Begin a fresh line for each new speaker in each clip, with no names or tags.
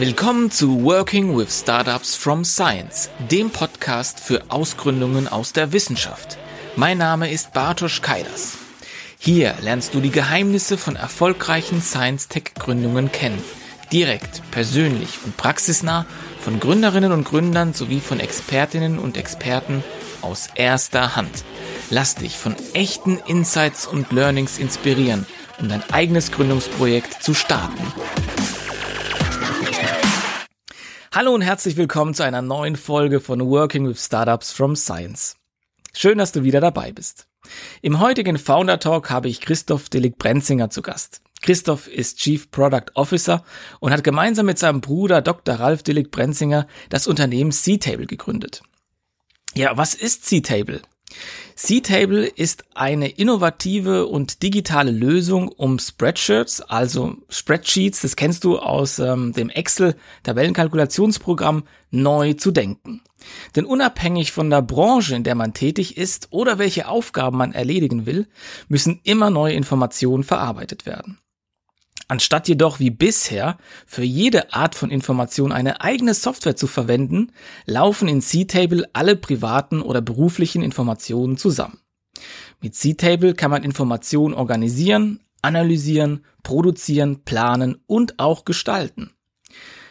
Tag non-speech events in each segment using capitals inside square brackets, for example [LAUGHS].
Willkommen zu Working with Startups from Science, dem Podcast für Ausgründungen aus der Wissenschaft. Mein Name ist Bartosz Kaidas. Hier lernst du die Geheimnisse von erfolgreichen Science-Tech-Gründungen kennen. Direkt, persönlich und praxisnah von Gründerinnen und Gründern sowie von Expertinnen und Experten aus erster Hand. Lass dich von echten Insights und Learnings inspirieren, um dein eigenes Gründungsprojekt zu starten. Hallo und herzlich willkommen zu einer neuen Folge von Working with Startups from Science. Schön, dass du wieder dabei bist. Im heutigen Founder Talk habe ich Christoph Delig-Brenzinger zu Gast. Christoph ist Chief Product Officer und hat gemeinsam mit seinem Bruder Dr. Ralf Delig-Brenzinger das Unternehmen C-Table gegründet. Ja, was ist C-Table? C-Table ist eine innovative und digitale Lösung, um Spreadsheets, also Spreadsheets, das kennst du aus ähm, dem Excel-Tabellenkalkulationsprogramm, neu zu denken. Denn unabhängig von der Branche, in der man tätig ist oder welche Aufgaben man erledigen will, müssen immer neue Informationen verarbeitet werden. Anstatt jedoch wie bisher für jede Art von Information eine eigene Software zu verwenden, laufen in C-Table alle privaten oder beruflichen Informationen zusammen. Mit C-Table kann man Informationen organisieren, analysieren, produzieren, planen und auch gestalten.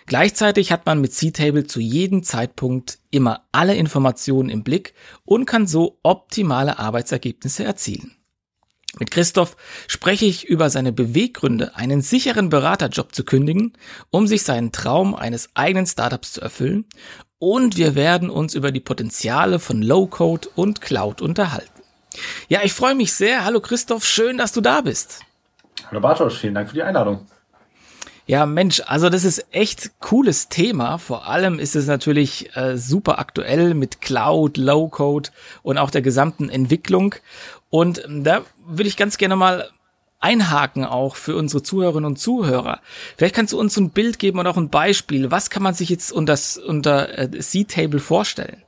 Gleichzeitig hat man mit C-Table zu jedem Zeitpunkt immer alle Informationen im Blick und kann so optimale Arbeitsergebnisse erzielen. Mit Christoph spreche ich über seine Beweggründe, einen sicheren Beraterjob zu kündigen, um sich seinen Traum eines eigenen Startups zu erfüllen. Und wir werden uns über die Potenziale von Low-Code und Cloud unterhalten. Ja, ich freue mich sehr. Hallo Christoph, schön, dass du da bist.
Hallo Bartosz, vielen Dank für die Einladung.
Ja, Mensch, also das ist echt cooles Thema. Vor allem ist es natürlich äh, super aktuell mit Cloud, Low-Code und auch der gesamten Entwicklung. Und da würde ich ganz gerne mal einhaken auch für unsere Zuhörerinnen und Zuhörer. Vielleicht kannst du uns ein Bild geben und auch ein Beispiel. Was kann man sich jetzt unter, unter äh, C-Table vorstellen?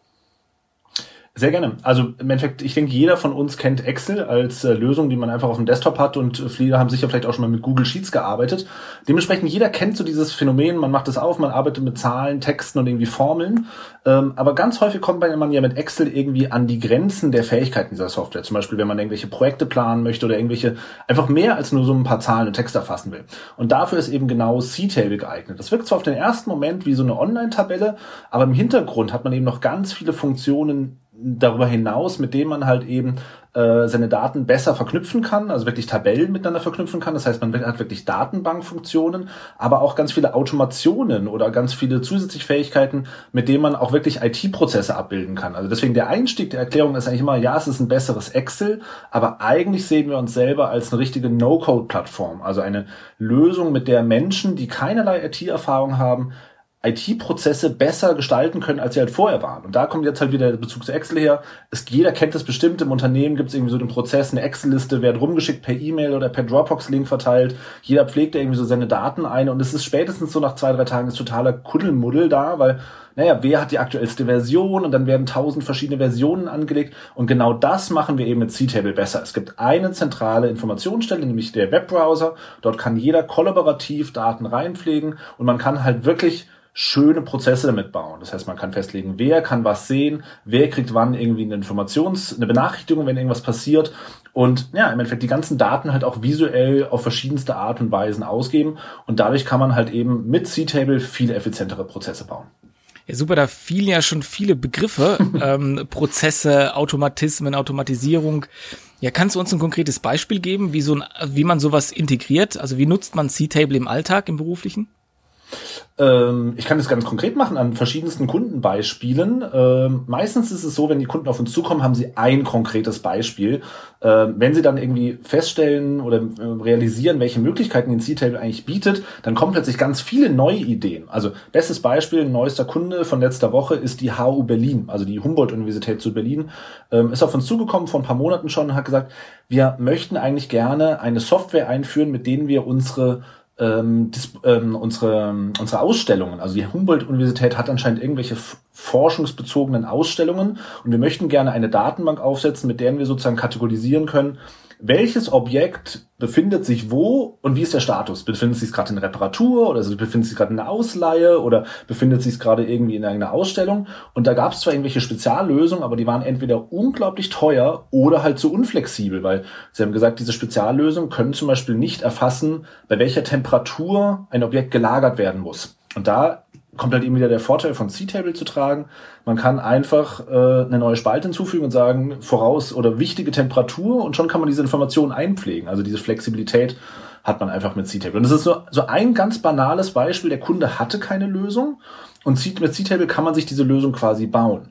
Sehr gerne. Also im Endeffekt, ich denke, jeder von uns kennt Excel als äh, Lösung, die man einfach auf dem Desktop hat und viele haben sicher vielleicht auch schon mal mit Google Sheets gearbeitet. Dementsprechend, jeder kennt so dieses Phänomen, man macht es auf, man arbeitet mit Zahlen, Texten und irgendwie Formeln. Ähm, aber ganz häufig kommt man ja mit Excel irgendwie an die Grenzen der Fähigkeiten dieser Software. Zum Beispiel, wenn man irgendwelche Projekte planen möchte oder irgendwelche einfach mehr als nur so ein paar Zahlen und Texte erfassen will. Und dafür ist eben genau C-Table geeignet. Das wirkt zwar auf den ersten Moment wie so eine Online-Tabelle, aber im Hintergrund hat man eben noch ganz viele Funktionen, darüber hinaus, mit dem man halt eben äh, seine Daten besser verknüpfen kann, also wirklich Tabellen miteinander verknüpfen kann. Das heißt, man hat wirklich Datenbankfunktionen, aber auch ganz viele Automationen oder ganz viele zusätzliche Fähigkeiten, mit denen man auch wirklich IT-Prozesse abbilden kann. Also deswegen der Einstieg der Erklärung ist eigentlich immer, ja, es ist ein besseres Excel, aber eigentlich sehen wir uns selber als eine richtige No-Code-Plattform, also eine Lösung, mit der Menschen, die keinerlei IT-Erfahrung haben, IT-Prozesse besser gestalten können, als sie halt vorher waren. Und da kommt jetzt halt wieder der Bezug zu Excel her. Es, jeder kennt das bestimmt. Im Unternehmen gibt es irgendwie so den Prozess, eine Excel-Liste wird rumgeschickt per E-Mail oder per Dropbox-Link verteilt. Jeder pflegt irgendwie so seine Daten ein und es ist spätestens so nach zwei, drei Tagen ist totaler Kuddelmuddel da, weil naja, wer hat die aktuellste Version und dann werden tausend verschiedene Versionen angelegt und genau das machen wir eben mit C-Table besser. Es gibt eine zentrale Informationsstelle, nämlich der Webbrowser. Dort kann jeder kollaborativ Daten reinpflegen und man kann halt wirklich schöne Prozesse damit bauen. Das heißt, man kann festlegen, wer kann was sehen, wer kriegt wann irgendwie eine Informations-, eine Benachrichtigung, wenn irgendwas passiert und ja, im Endeffekt die ganzen Daten halt auch visuell auf verschiedenste Art und Weisen ausgeben und dadurch kann man halt eben mit C-Table viel effizientere Prozesse bauen.
Ja, super, da fielen ja schon viele Begriffe, [LAUGHS] ähm, Prozesse, Automatismen, Automatisierung. Ja, kannst du uns ein konkretes Beispiel geben, wie so ein, wie man sowas integriert? Also wie nutzt man C-Table im Alltag, im beruflichen?
Ähm, ich kann das ganz konkret machen an verschiedensten Kundenbeispielen. Ähm, meistens ist es so, wenn die Kunden auf uns zukommen, haben sie ein konkretes Beispiel. Ähm, wenn sie dann irgendwie feststellen oder äh, realisieren, welche Möglichkeiten den C-Table eigentlich bietet, dann kommen plötzlich ganz viele neue Ideen. Also bestes Beispiel, neuester Kunde von letzter Woche ist die HU Berlin, also die Humboldt-Universität zu Berlin, ist auf uns zugekommen vor ein paar Monaten schon und hat gesagt, wir möchten eigentlich gerne eine Software einführen, mit denen wir unsere ähm, dis, ähm, unsere, unsere Ausstellungen, also die Humboldt-Universität hat anscheinend irgendwelche forschungsbezogenen Ausstellungen und wir möchten gerne eine Datenbank aufsetzen, mit der wir sozusagen kategorisieren können, welches Objekt befindet sich wo und wie ist der Status? Befindet sich gerade in Reparatur oder befindet sich gerade in der Ausleihe oder befindet sich gerade irgendwie in einer Ausstellung? Und da gab es zwar irgendwelche Speziallösungen, aber die waren entweder unglaublich teuer oder halt zu unflexibel, weil sie haben gesagt, diese Speziallösungen können zum Beispiel nicht erfassen, bei welcher Temperatur ein Objekt gelagert werden muss. Und da kommt halt eben wieder der Vorteil von C-Table zu tragen. Man kann einfach äh, eine neue Spalte hinzufügen und sagen, voraus oder wichtige Temperatur und schon kann man diese Informationen einpflegen. Also diese Flexibilität hat man einfach mit C-Table. Und das ist so, so ein ganz banales Beispiel. Der Kunde hatte keine Lösung und mit C-Table kann man sich diese Lösung quasi bauen.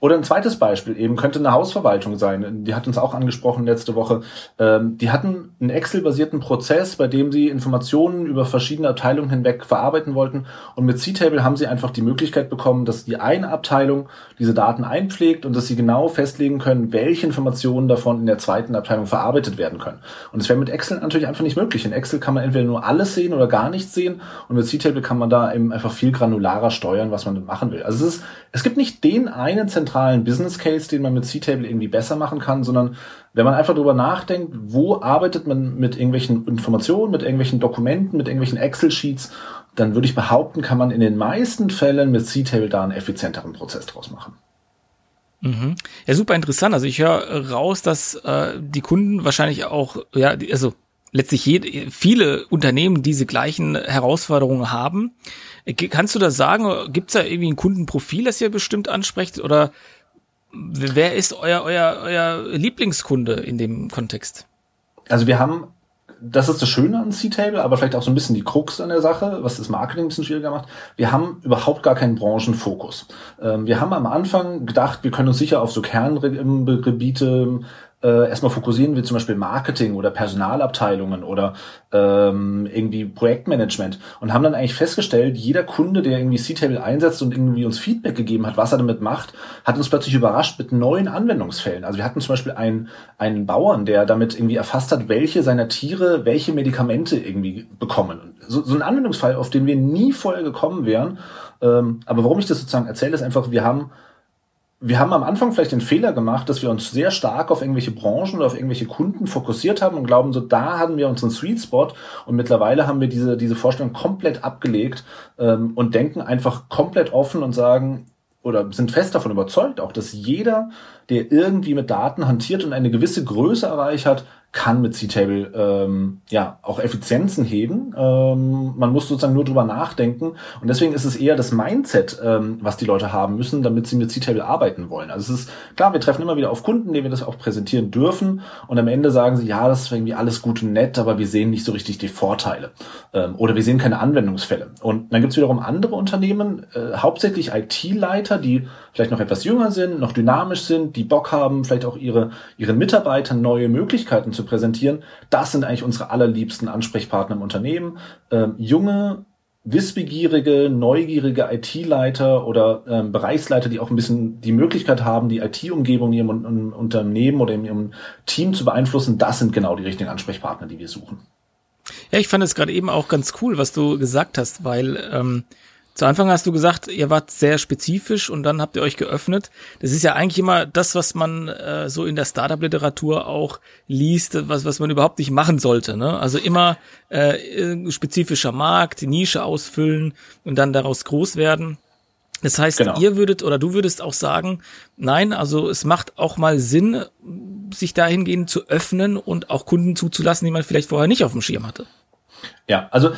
Oder ein zweites Beispiel eben könnte eine Hausverwaltung sein. Die hat uns auch angesprochen letzte Woche. Ähm, die hatten einen Excel-basierten Prozess, bei dem sie Informationen über verschiedene Abteilungen hinweg verarbeiten wollten. Und mit C-Table haben sie einfach die Möglichkeit bekommen, dass die eine Abteilung diese Daten einpflegt und dass sie genau festlegen können, welche Informationen davon in der zweiten Abteilung verarbeitet werden können. Und das wäre mit Excel natürlich einfach nicht möglich. In Excel kann man entweder nur alles sehen oder gar nichts sehen. Und mit C-Table kann man da eben einfach viel granularer steuern, was man machen will. Also es ist, es gibt nicht den einen zentralen Business Case, den man mit C-Table irgendwie besser machen kann, sondern wenn man einfach darüber nachdenkt, wo arbeitet man mit irgendwelchen Informationen, mit irgendwelchen Dokumenten, mit irgendwelchen Excel-Sheets, dann würde ich behaupten, kann man in den meisten Fällen mit C-Table da einen effizienteren Prozess draus machen.
Mhm. Ja, super interessant. Also ich höre raus, dass äh, die Kunden wahrscheinlich auch, ja, also letztlich jede, viele Unternehmen diese gleichen Herausforderungen haben. Kannst du das sagen? Gibt es da irgendwie ein Kundenprofil, das ihr bestimmt ansprecht? Oder wer ist euer, euer, euer Lieblingskunde in dem Kontext?
Also wir haben, das ist das Schöne an C-Table, aber vielleicht auch so ein bisschen die Krux an der Sache, was das Marketing ein bisschen schwieriger macht. Wir haben überhaupt gar keinen Branchenfokus. Ähm, wir haben am Anfang gedacht, wir können uns sicher auf so Kerngebiete äh, erstmal fokussieren wir zum Beispiel Marketing oder Personalabteilungen oder ähm, irgendwie Projektmanagement und haben dann eigentlich festgestellt, jeder Kunde, der irgendwie C-Table einsetzt und irgendwie uns Feedback gegeben hat, was er damit macht, hat uns plötzlich überrascht mit neuen Anwendungsfällen. Also wir hatten zum Beispiel einen, einen Bauern, der damit irgendwie erfasst hat, welche seiner Tiere welche Medikamente irgendwie bekommen. So, so ein Anwendungsfall, auf den wir nie vorher gekommen wären. Ähm, aber warum ich das sozusagen erzähle, ist einfach, wir haben wir haben am Anfang vielleicht den Fehler gemacht, dass wir uns sehr stark auf irgendwelche Branchen oder auf irgendwelche Kunden fokussiert haben und glauben, so da haben wir unseren Sweet Spot und mittlerweile haben wir diese, diese Vorstellung komplett abgelegt ähm, und denken einfach komplett offen und sagen oder sind fest davon überzeugt auch, dass jeder, der irgendwie mit Daten hantiert und eine gewisse Größe erreicht hat, kann mit C-Table ähm, ja auch Effizienzen heben. Ähm, man muss sozusagen nur drüber nachdenken und deswegen ist es eher das Mindset, ähm, was die Leute haben müssen, damit sie mit C-Table arbeiten wollen. Also es ist klar, wir treffen immer wieder auf Kunden, denen wir das auch präsentieren dürfen und am Ende sagen sie, ja, das ist irgendwie alles gut und nett, aber wir sehen nicht so richtig die Vorteile ähm, oder wir sehen keine Anwendungsfälle. Und dann gibt es wiederum andere Unternehmen, äh, hauptsächlich IT-Leiter, die vielleicht noch etwas jünger sind, noch dynamisch sind, die Bock haben, vielleicht auch ihre, ihren Mitarbeitern neue Möglichkeiten zu präsentieren. Das sind eigentlich unsere allerliebsten Ansprechpartner im Unternehmen. Ähm, junge, wissbegierige, neugierige IT-Leiter oder ähm, Bereichsleiter, die auch ein bisschen die Möglichkeit haben, die IT-Umgebung in ihrem Unternehmen oder in ihrem Team zu beeinflussen, das sind genau die richtigen Ansprechpartner, die wir suchen.
Ja, ich fand es gerade eben auch ganz cool, was du gesagt hast, weil ähm, zu Anfang hast du gesagt, ihr wart sehr spezifisch und dann habt ihr euch geöffnet. Das ist ja eigentlich immer das, was man äh, so in der Startup-Literatur auch liest, was, was man überhaupt nicht machen sollte. Ne? Also immer äh, spezifischer Markt, Nische ausfüllen und dann daraus groß werden. Das heißt, genau. ihr würdet oder du würdest auch sagen, nein, also es macht auch mal Sinn, sich dahingehend zu öffnen und auch Kunden zuzulassen, die man vielleicht vorher nicht auf dem Schirm hatte.
Ja, also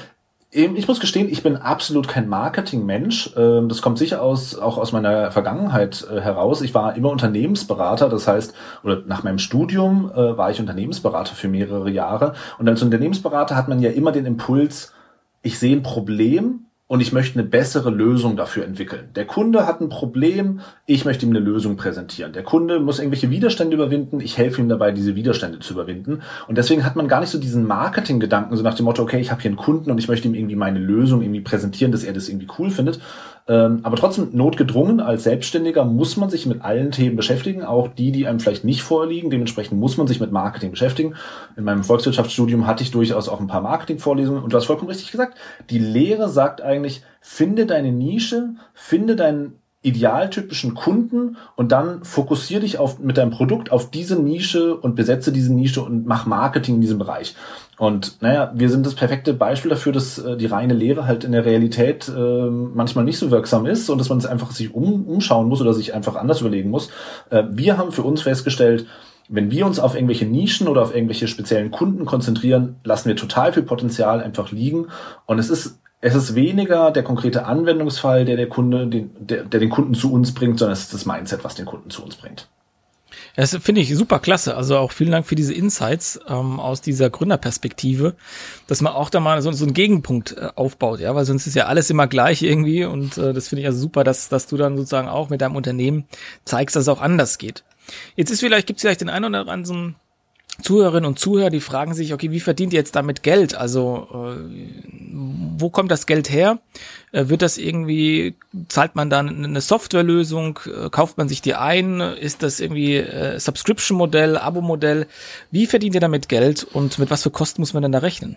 ich muss gestehen, ich bin absolut kein Marketingmensch. Ähm, das kommt sicher aus, auch aus meiner Vergangenheit äh, heraus. Ich war immer Unternehmensberater, das heißt, oder nach meinem Studium äh, war ich Unternehmensberater für mehrere Jahre. Und als Unternehmensberater hat man ja immer den Impuls, ich sehe ein Problem und ich möchte eine bessere Lösung dafür entwickeln. Der Kunde hat ein Problem, ich möchte ihm eine Lösung präsentieren. Der Kunde muss irgendwelche Widerstände überwinden, ich helfe ihm dabei, diese Widerstände zu überwinden. Und deswegen hat man gar nicht so diesen Marketing-Gedanken, so nach dem Motto, okay, ich habe hier einen Kunden und ich möchte ihm irgendwie meine Lösung irgendwie präsentieren, dass er das irgendwie cool findet, ähm, aber trotzdem notgedrungen als Selbstständiger muss man sich mit allen Themen beschäftigen, auch die, die einem vielleicht nicht vorliegen. Dementsprechend muss man sich mit Marketing beschäftigen. In meinem Volkswirtschaftsstudium hatte ich durchaus auch ein paar Marketingvorlesungen und du hast vollkommen richtig gesagt. Die Lehre sagt eigentlich, finde deine Nische, finde dein idealtypischen Kunden und dann fokussier dich auf, mit deinem Produkt auf diese Nische und besetze diese Nische und mach Marketing in diesem Bereich. Und naja, wir sind das perfekte Beispiel dafür, dass äh, die reine Lehre halt in der Realität äh, manchmal nicht so wirksam ist und dass man es einfach sich um, umschauen muss oder sich einfach anders überlegen muss. Äh, wir haben für uns festgestellt, wenn wir uns auf irgendwelche Nischen oder auf irgendwelche speziellen Kunden konzentrieren, lassen wir total viel Potenzial einfach liegen. Und es ist es ist weniger der konkrete Anwendungsfall, der der Kunde, den, der, der den Kunden zu uns bringt, sondern es ist das Mindset, was den Kunden zu uns bringt.
Das finde ich super klasse. Also auch vielen Dank für diese Insights ähm, aus dieser Gründerperspektive, dass man auch da mal so, so einen Gegenpunkt äh, aufbaut, ja, weil sonst ist ja alles immer gleich irgendwie und äh, das finde ich also super, dass, dass du dann sozusagen auch mit deinem Unternehmen zeigst, dass es auch anders geht. Jetzt ist vielleicht, gibt es vielleicht den einen oder anderen Zuhörerinnen und Zuhörer, die fragen sich, okay, wie verdient ihr jetzt damit Geld? Also äh, wo kommt das Geld her? Äh, wird das irgendwie, zahlt man dann eine Softwarelösung? Äh, kauft man sich die ein? Ist das irgendwie äh, Subscription-Modell, Abo-Modell? Wie verdient ihr damit Geld und mit was für Kosten muss man denn da rechnen?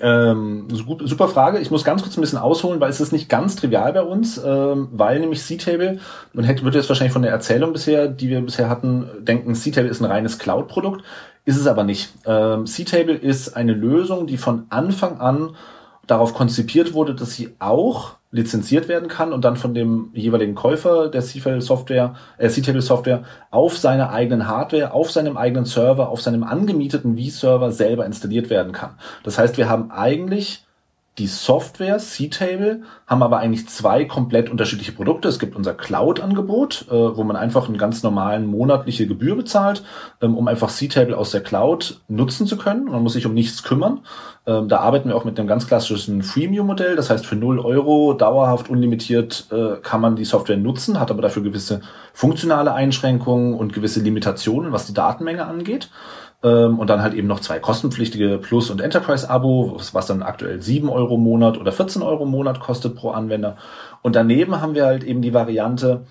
Ähm, super Frage. Ich muss ganz kurz ein bisschen ausholen, weil es ist nicht ganz trivial bei uns, ähm, weil nämlich C-Table, man hätte, würde jetzt wahrscheinlich von der Erzählung bisher, die wir bisher hatten, denken, C-Table ist ein reines Cloud-Produkt. Ist es aber nicht. Ähm, C-Table ist eine Lösung, die von Anfang an darauf konzipiert wurde, dass sie auch lizenziert werden kann und dann von dem jeweiligen Käufer der C-Table Software, äh, Software auf seiner eigenen Hardware, auf seinem eigenen Server, auf seinem angemieteten V-Server selber installiert werden kann. Das heißt, wir haben eigentlich die Software C-Table haben aber eigentlich zwei komplett unterschiedliche Produkte. Es gibt unser Cloud-Angebot, äh, wo man einfach einen ganz normalen monatliche Gebühr bezahlt, ähm, um einfach C-Table aus der Cloud nutzen zu können. Man muss sich um nichts kümmern. Ähm, da arbeiten wir auch mit einem ganz klassischen Freemium-Modell. Das heißt, für 0 Euro dauerhaft unlimitiert äh, kann man die Software nutzen, hat aber dafür gewisse funktionale Einschränkungen und gewisse Limitationen, was die Datenmenge angeht. Ähm, und dann halt eben noch zwei kostenpflichtige Plus- und Enterprise-Abo, was, dann aktuell 7 Euro im Monat oder 14 Euro im Monat kostet pro Anwender. Und daneben haben wir halt eben die Variante,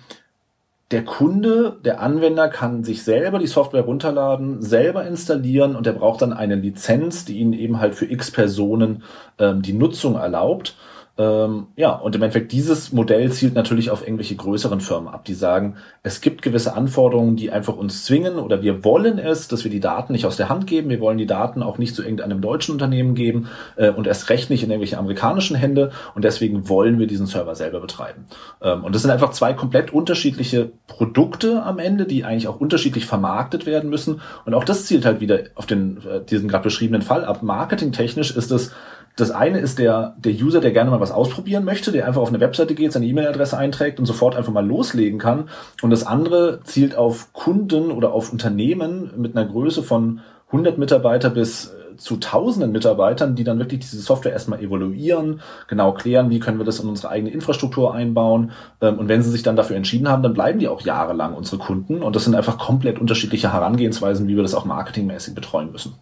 der Kunde, der Anwender kann sich selber die Software runterladen, selber installieren und er braucht dann eine Lizenz, die ihn eben halt für x Personen ähm, die Nutzung erlaubt. Ähm, ja, und im Endeffekt dieses Modell zielt natürlich auf irgendwelche größeren Firmen ab, die sagen, es gibt gewisse Anforderungen, die einfach uns zwingen oder wir wollen es, dass wir die Daten nicht aus der Hand geben, wir wollen die Daten auch nicht zu irgendeinem deutschen Unternehmen geben äh, und erst recht nicht in irgendwelche amerikanischen Hände und deswegen wollen wir diesen Server selber betreiben. Ähm, und das sind einfach zwei komplett unterschiedliche Produkte am Ende, die eigentlich auch unterschiedlich vermarktet werden müssen und auch das zielt halt wieder auf den äh, diesen gerade beschriebenen Fall ab. Marketingtechnisch ist es das eine ist der, der User, der gerne mal was ausprobieren möchte, der einfach auf eine Webseite geht, seine E-Mail-Adresse einträgt und sofort einfach mal loslegen kann. Und das andere zielt auf Kunden oder auf Unternehmen mit einer Größe von 100 Mitarbeiter bis äh, zu tausenden Mitarbeitern, die dann wirklich diese Software erstmal evaluieren, genau klären, wie können wir das in unsere eigene Infrastruktur einbauen. Ähm, und wenn sie sich dann dafür entschieden haben, dann bleiben die auch jahrelang unsere Kunden. Und das sind einfach komplett unterschiedliche Herangehensweisen, wie wir das auch marketingmäßig betreuen müssen.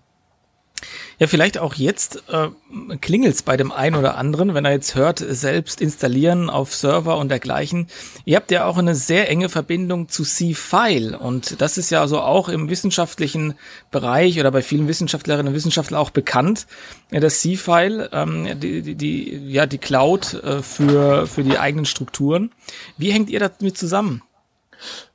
Ja, vielleicht auch jetzt äh, klingelt's bei dem einen oder anderen, wenn er jetzt hört, selbst installieren auf Server und dergleichen. Ihr habt ja auch eine sehr enge Verbindung zu C-File und das ist ja also auch im wissenschaftlichen Bereich oder bei vielen Wissenschaftlerinnen und Wissenschaftlern auch bekannt. Ja, das C-File, ähm, die, die, die, ja, die Cloud äh, für, für die eigenen Strukturen. Wie hängt ihr damit zusammen?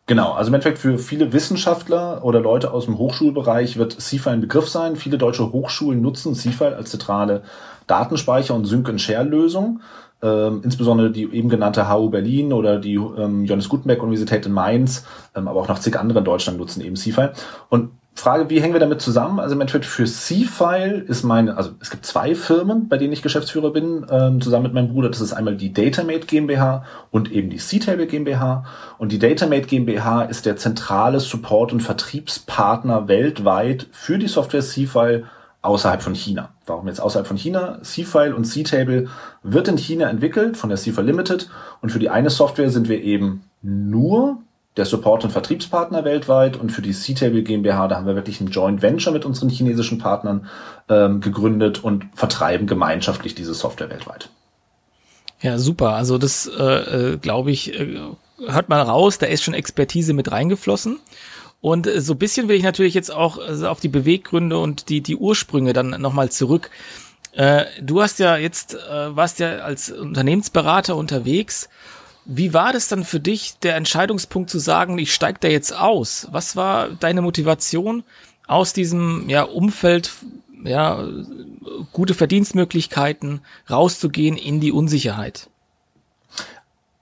Genau, also im Endeffekt für viele Wissenschaftler oder Leute aus dem Hochschulbereich wird CFI ein Begriff sein. Viele deutsche Hochschulen nutzen CFI als zentrale Datenspeicher- und Sync-and-Share-Lösung. Ähm, insbesondere die eben genannte HU Berlin oder die ähm, Johannes Gutenberg Universität in Mainz, ähm, aber auch noch zig andere in Deutschland nutzen eben CFI. Und Frage, wie hängen wir damit zusammen? Also im Endeffekt für C-File ist meine, also es gibt zwei Firmen, bei denen ich Geschäftsführer bin, ähm, zusammen mit meinem Bruder. Das ist einmal die Datamate GmbH und eben die C-Table GmbH. Und die Datamate GmbH ist der zentrale Support- und Vertriebspartner weltweit für die Software C-File außerhalb von China. Warum jetzt außerhalb von China? C-File und C-Table wird in China entwickelt von der C-File Limited und für die eine Software sind wir eben nur der Support- und Vertriebspartner weltweit und für die C-Table GmbH, da haben wir wirklich ein Joint Venture mit unseren chinesischen Partnern ähm, gegründet und vertreiben gemeinschaftlich diese Software weltweit.
Ja, super. Also das, äh, äh, glaube ich, äh, hört man raus, da ist schon Expertise mit reingeflossen. Und äh, so bisschen will ich natürlich jetzt auch auf die Beweggründe und die, die Ursprünge dann nochmal zurück. Äh, du hast ja jetzt, äh, warst ja als Unternehmensberater unterwegs Wie war das dann für dich, der Entscheidungspunkt zu sagen, ich steige da jetzt aus? Was war deine Motivation aus diesem ja, Umfeld, ja, gute Verdienstmöglichkeiten, rauszugehen in die Unsicherheit?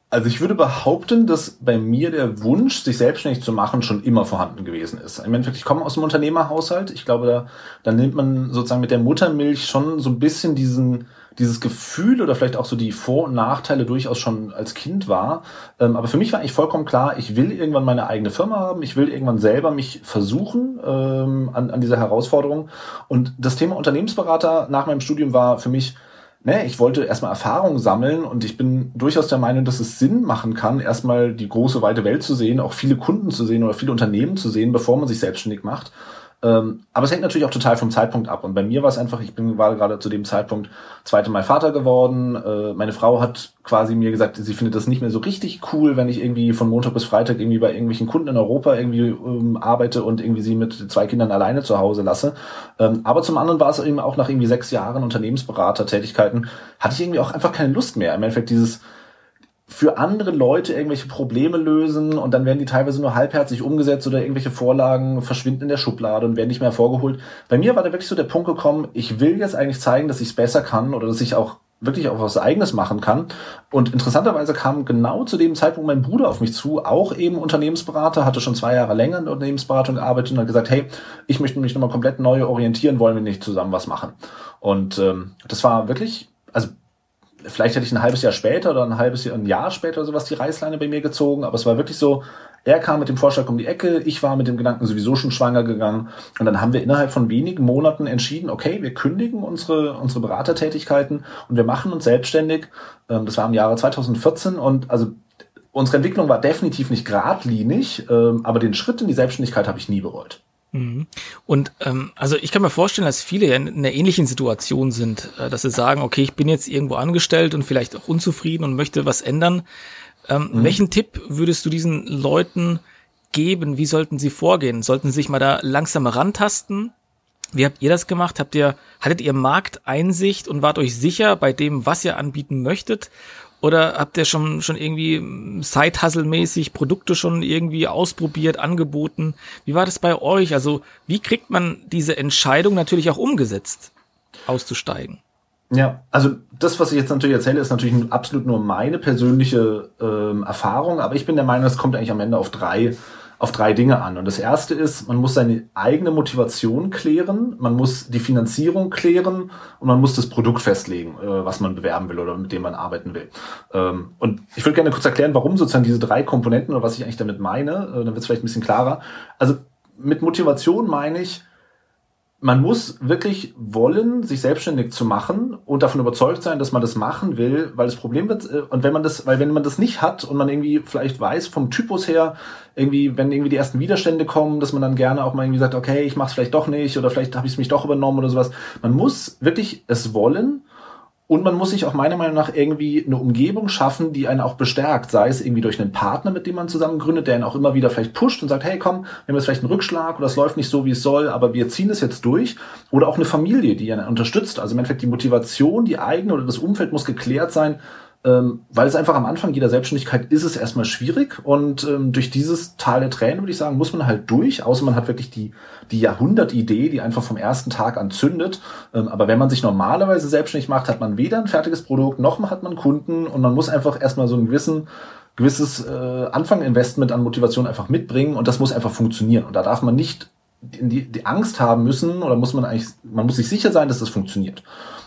Also ich würde behaupten, dass bei mir der Wunsch, sich selbstständig zu machen, schon immer vorhanden gewesen ist. Im Endeffekt, ich komme aus einem Unternehmerhaushalt. Ich glaube, da, da nimmt man sozusagen mit der Muttermilch schon so ein bisschen diesen, dieses Gefühl oder vielleicht auch so die Vor- und Nachteile durchaus schon als Kind war. Ähm, aber für mich war eigentlich vollkommen klar, ich will irgendwann meine eigene Firma haben, ich will irgendwann selber mich versuchen ähm, an, an dieser Herausforderung. Und das Thema Unternehmensberater nach meinem Studium war für mich ne, ich wollte erstmal Erfahrung sammeln und ich bin durchaus der Meinung, dass es Sinn machen kann, erstmal die große, weite Welt zu sehen, auch viele Kunden zu sehen oder viele Unternehmen zu sehen, bevor man sich selbstständig macht. Ähm, aber es hängt natürlich auch total vom Zeitpunkt ab. Und bei mir war es einfach, ich bin war gerade zu dem Zeitpunkt zweite Mal Vater geworden. Äh, meine Frau hat quasi mir gesagt, sie findet das nicht mehr so richtig cool, wenn ich irgendwie von Montag bis Freitag irgendwie bei irgendwelchen Kunden in Europa irgendwie ähm, arbeite und irgendwie sie mit zwei Kindern alleine zu Hause lasse. Ähm, aber zum anderen war es eben auch nach irgendwie sechs Jahren Unternehmensberater-Tätigkeiten, hatte ich irgendwie auch einfach keine Lust mehr. Im Endeffekt dieses für andere Leute irgendwelche Probleme lösen und dann werden die teilweise nur halbherzig umgesetzt oder irgendwelche Vorlagen verschwinden in der Schublade und werden nicht mehr hervorgeholt. Bei mir war da wirklich so der Punkt gekommen, ich will jetzt eigentlich zeigen, dass ich es besser kann oder dass ich auch wirklich auch was Eigenes machen kann. Und interessanterweise kam genau zu dem Zeitpunkt mein Bruder auf mich zu, auch eben Unternehmensberater, hatte schon zwei Jahre länger in der Unternehmensberatung gearbeitet und hat gesagt, hey, ich möchte mich nochmal komplett neu orientieren, wollen wir nicht zusammen was machen. Und ähm, das war wirklich, also vielleicht hätte ich ein halbes Jahr später oder ein halbes Jahr, ein Jahr später oder sowas die Reißleine bei mir gezogen, aber es war wirklich so, er kam mit dem Vorschlag um die Ecke, ich war mit dem Gedanken sowieso schon schwanger gegangen und dann haben wir innerhalb von wenigen Monaten entschieden, okay, wir kündigen unsere, unsere Beratertätigkeiten und wir machen uns selbstständig. Ähm, das war im Jahre 2014 und also unsere Entwicklung war definitiv nicht geradlinig, ähm, aber den Schritt in die Selbstständigkeit habe ich nie bereut.
Mhm. Und ähm, also ich kann mir vorstellen, dass viele ja in einer ähnlichen Situation sind, äh, dass sie sagen, okay, ich bin jetzt irgendwo angestellt und vielleicht auch unzufrieden und möchte was ändern. Ähm, mhm. Welchen Tipp würdest du diesen Leuten geben? Wie sollten sie vorgehen? Sollten sie sich mal da langsam rantasten? Wie habt ihr das gemacht? Habt ihr, hattet ihr Markteinsicht und wart euch sicher bei dem, was ihr anbieten möchtet? Oder habt ihr schon, schon irgendwie Side-Hustle-mäßig Produkte schon irgendwie ausprobiert, angeboten? Wie war das bei euch? Also, wie kriegt man diese Entscheidung natürlich auch umgesetzt, auszusteigen?
Ja, also das, was ich jetzt natürlich erzähle, ist natürlich absolut nur meine persönliche ähm, Erfahrung, aber ich bin der Meinung, es kommt eigentlich am Ende auf drei auf drei Dinge an. Und das erste ist, man muss seine eigene Motivation klären, man muss die Finanzierung klären und man muss das Produkt festlegen, äh, was man bewerben will oder mit dem man arbeiten will. Ähm, und ich würde gerne kurz erklären, warum sozusagen diese drei Komponenten oder was ich eigentlich damit meine, äh, dann wird es vielleicht ein bisschen klarer. Also mit Motivation meine ich, man muss wirklich wollen, sich selbstständig zu machen und davon überzeugt sein, dass man das machen will, weil das Problem wird, äh, und wenn man das, weil wenn man das nicht hat und man irgendwie vielleicht weiß vom Typus her, irgendwie, wenn irgendwie die ersten Widerstände kommen, dass man dann gerne auch mal irgendwie sagt, okay, ich mach's vielleicht doch nicht oder vielleicht habe ich es mich doch übernommen oder sowas. Man muss wirklich es wollen und man muss sich auch meiner Meinung nach irgendwie eine Umgebung schaffen, die einen auch bestärkt, sei es irgendwie durch einen Partner, mit dem man zusammen gründet, der ihn auch immer wieder vielleicht pusht und sagt, hey komm, wir haben jetzt vielleicht einen Rückschlag oder es läuft nicht so, wie es soll, aber wir ziehen es jetzt durch. Oder auch eine Familie, die ihn unterstützt. Also im Endeffekt die Motivation, die eigene oder das Umfeld muss geklärt sein, ähm, weil es einfach am Anfang jeder Selbstständigkeit ist es erstmal schwierig und ähm, durch dieses Tal der Tränen, würde ich sagen, muss man halt durch, außer man hat wirklich die, die Jahrhundertidee, die einfach vom ersten Tag an zündet. Ähm, aber wenn man sich normalerweise selbstständig macht, hat man weder ein fertiges Produkt, noch hat man Kunden und man muss einfach erstmal so einen gewissen gewisses äh, Anfanginvestment an Motivation einfach mitbringen und das muss einfach funktionieren. Und da darf man nicht die, die Angst haben müssen oder muss man eigentlich, man muss sich sicher sein, dass das funktioniert.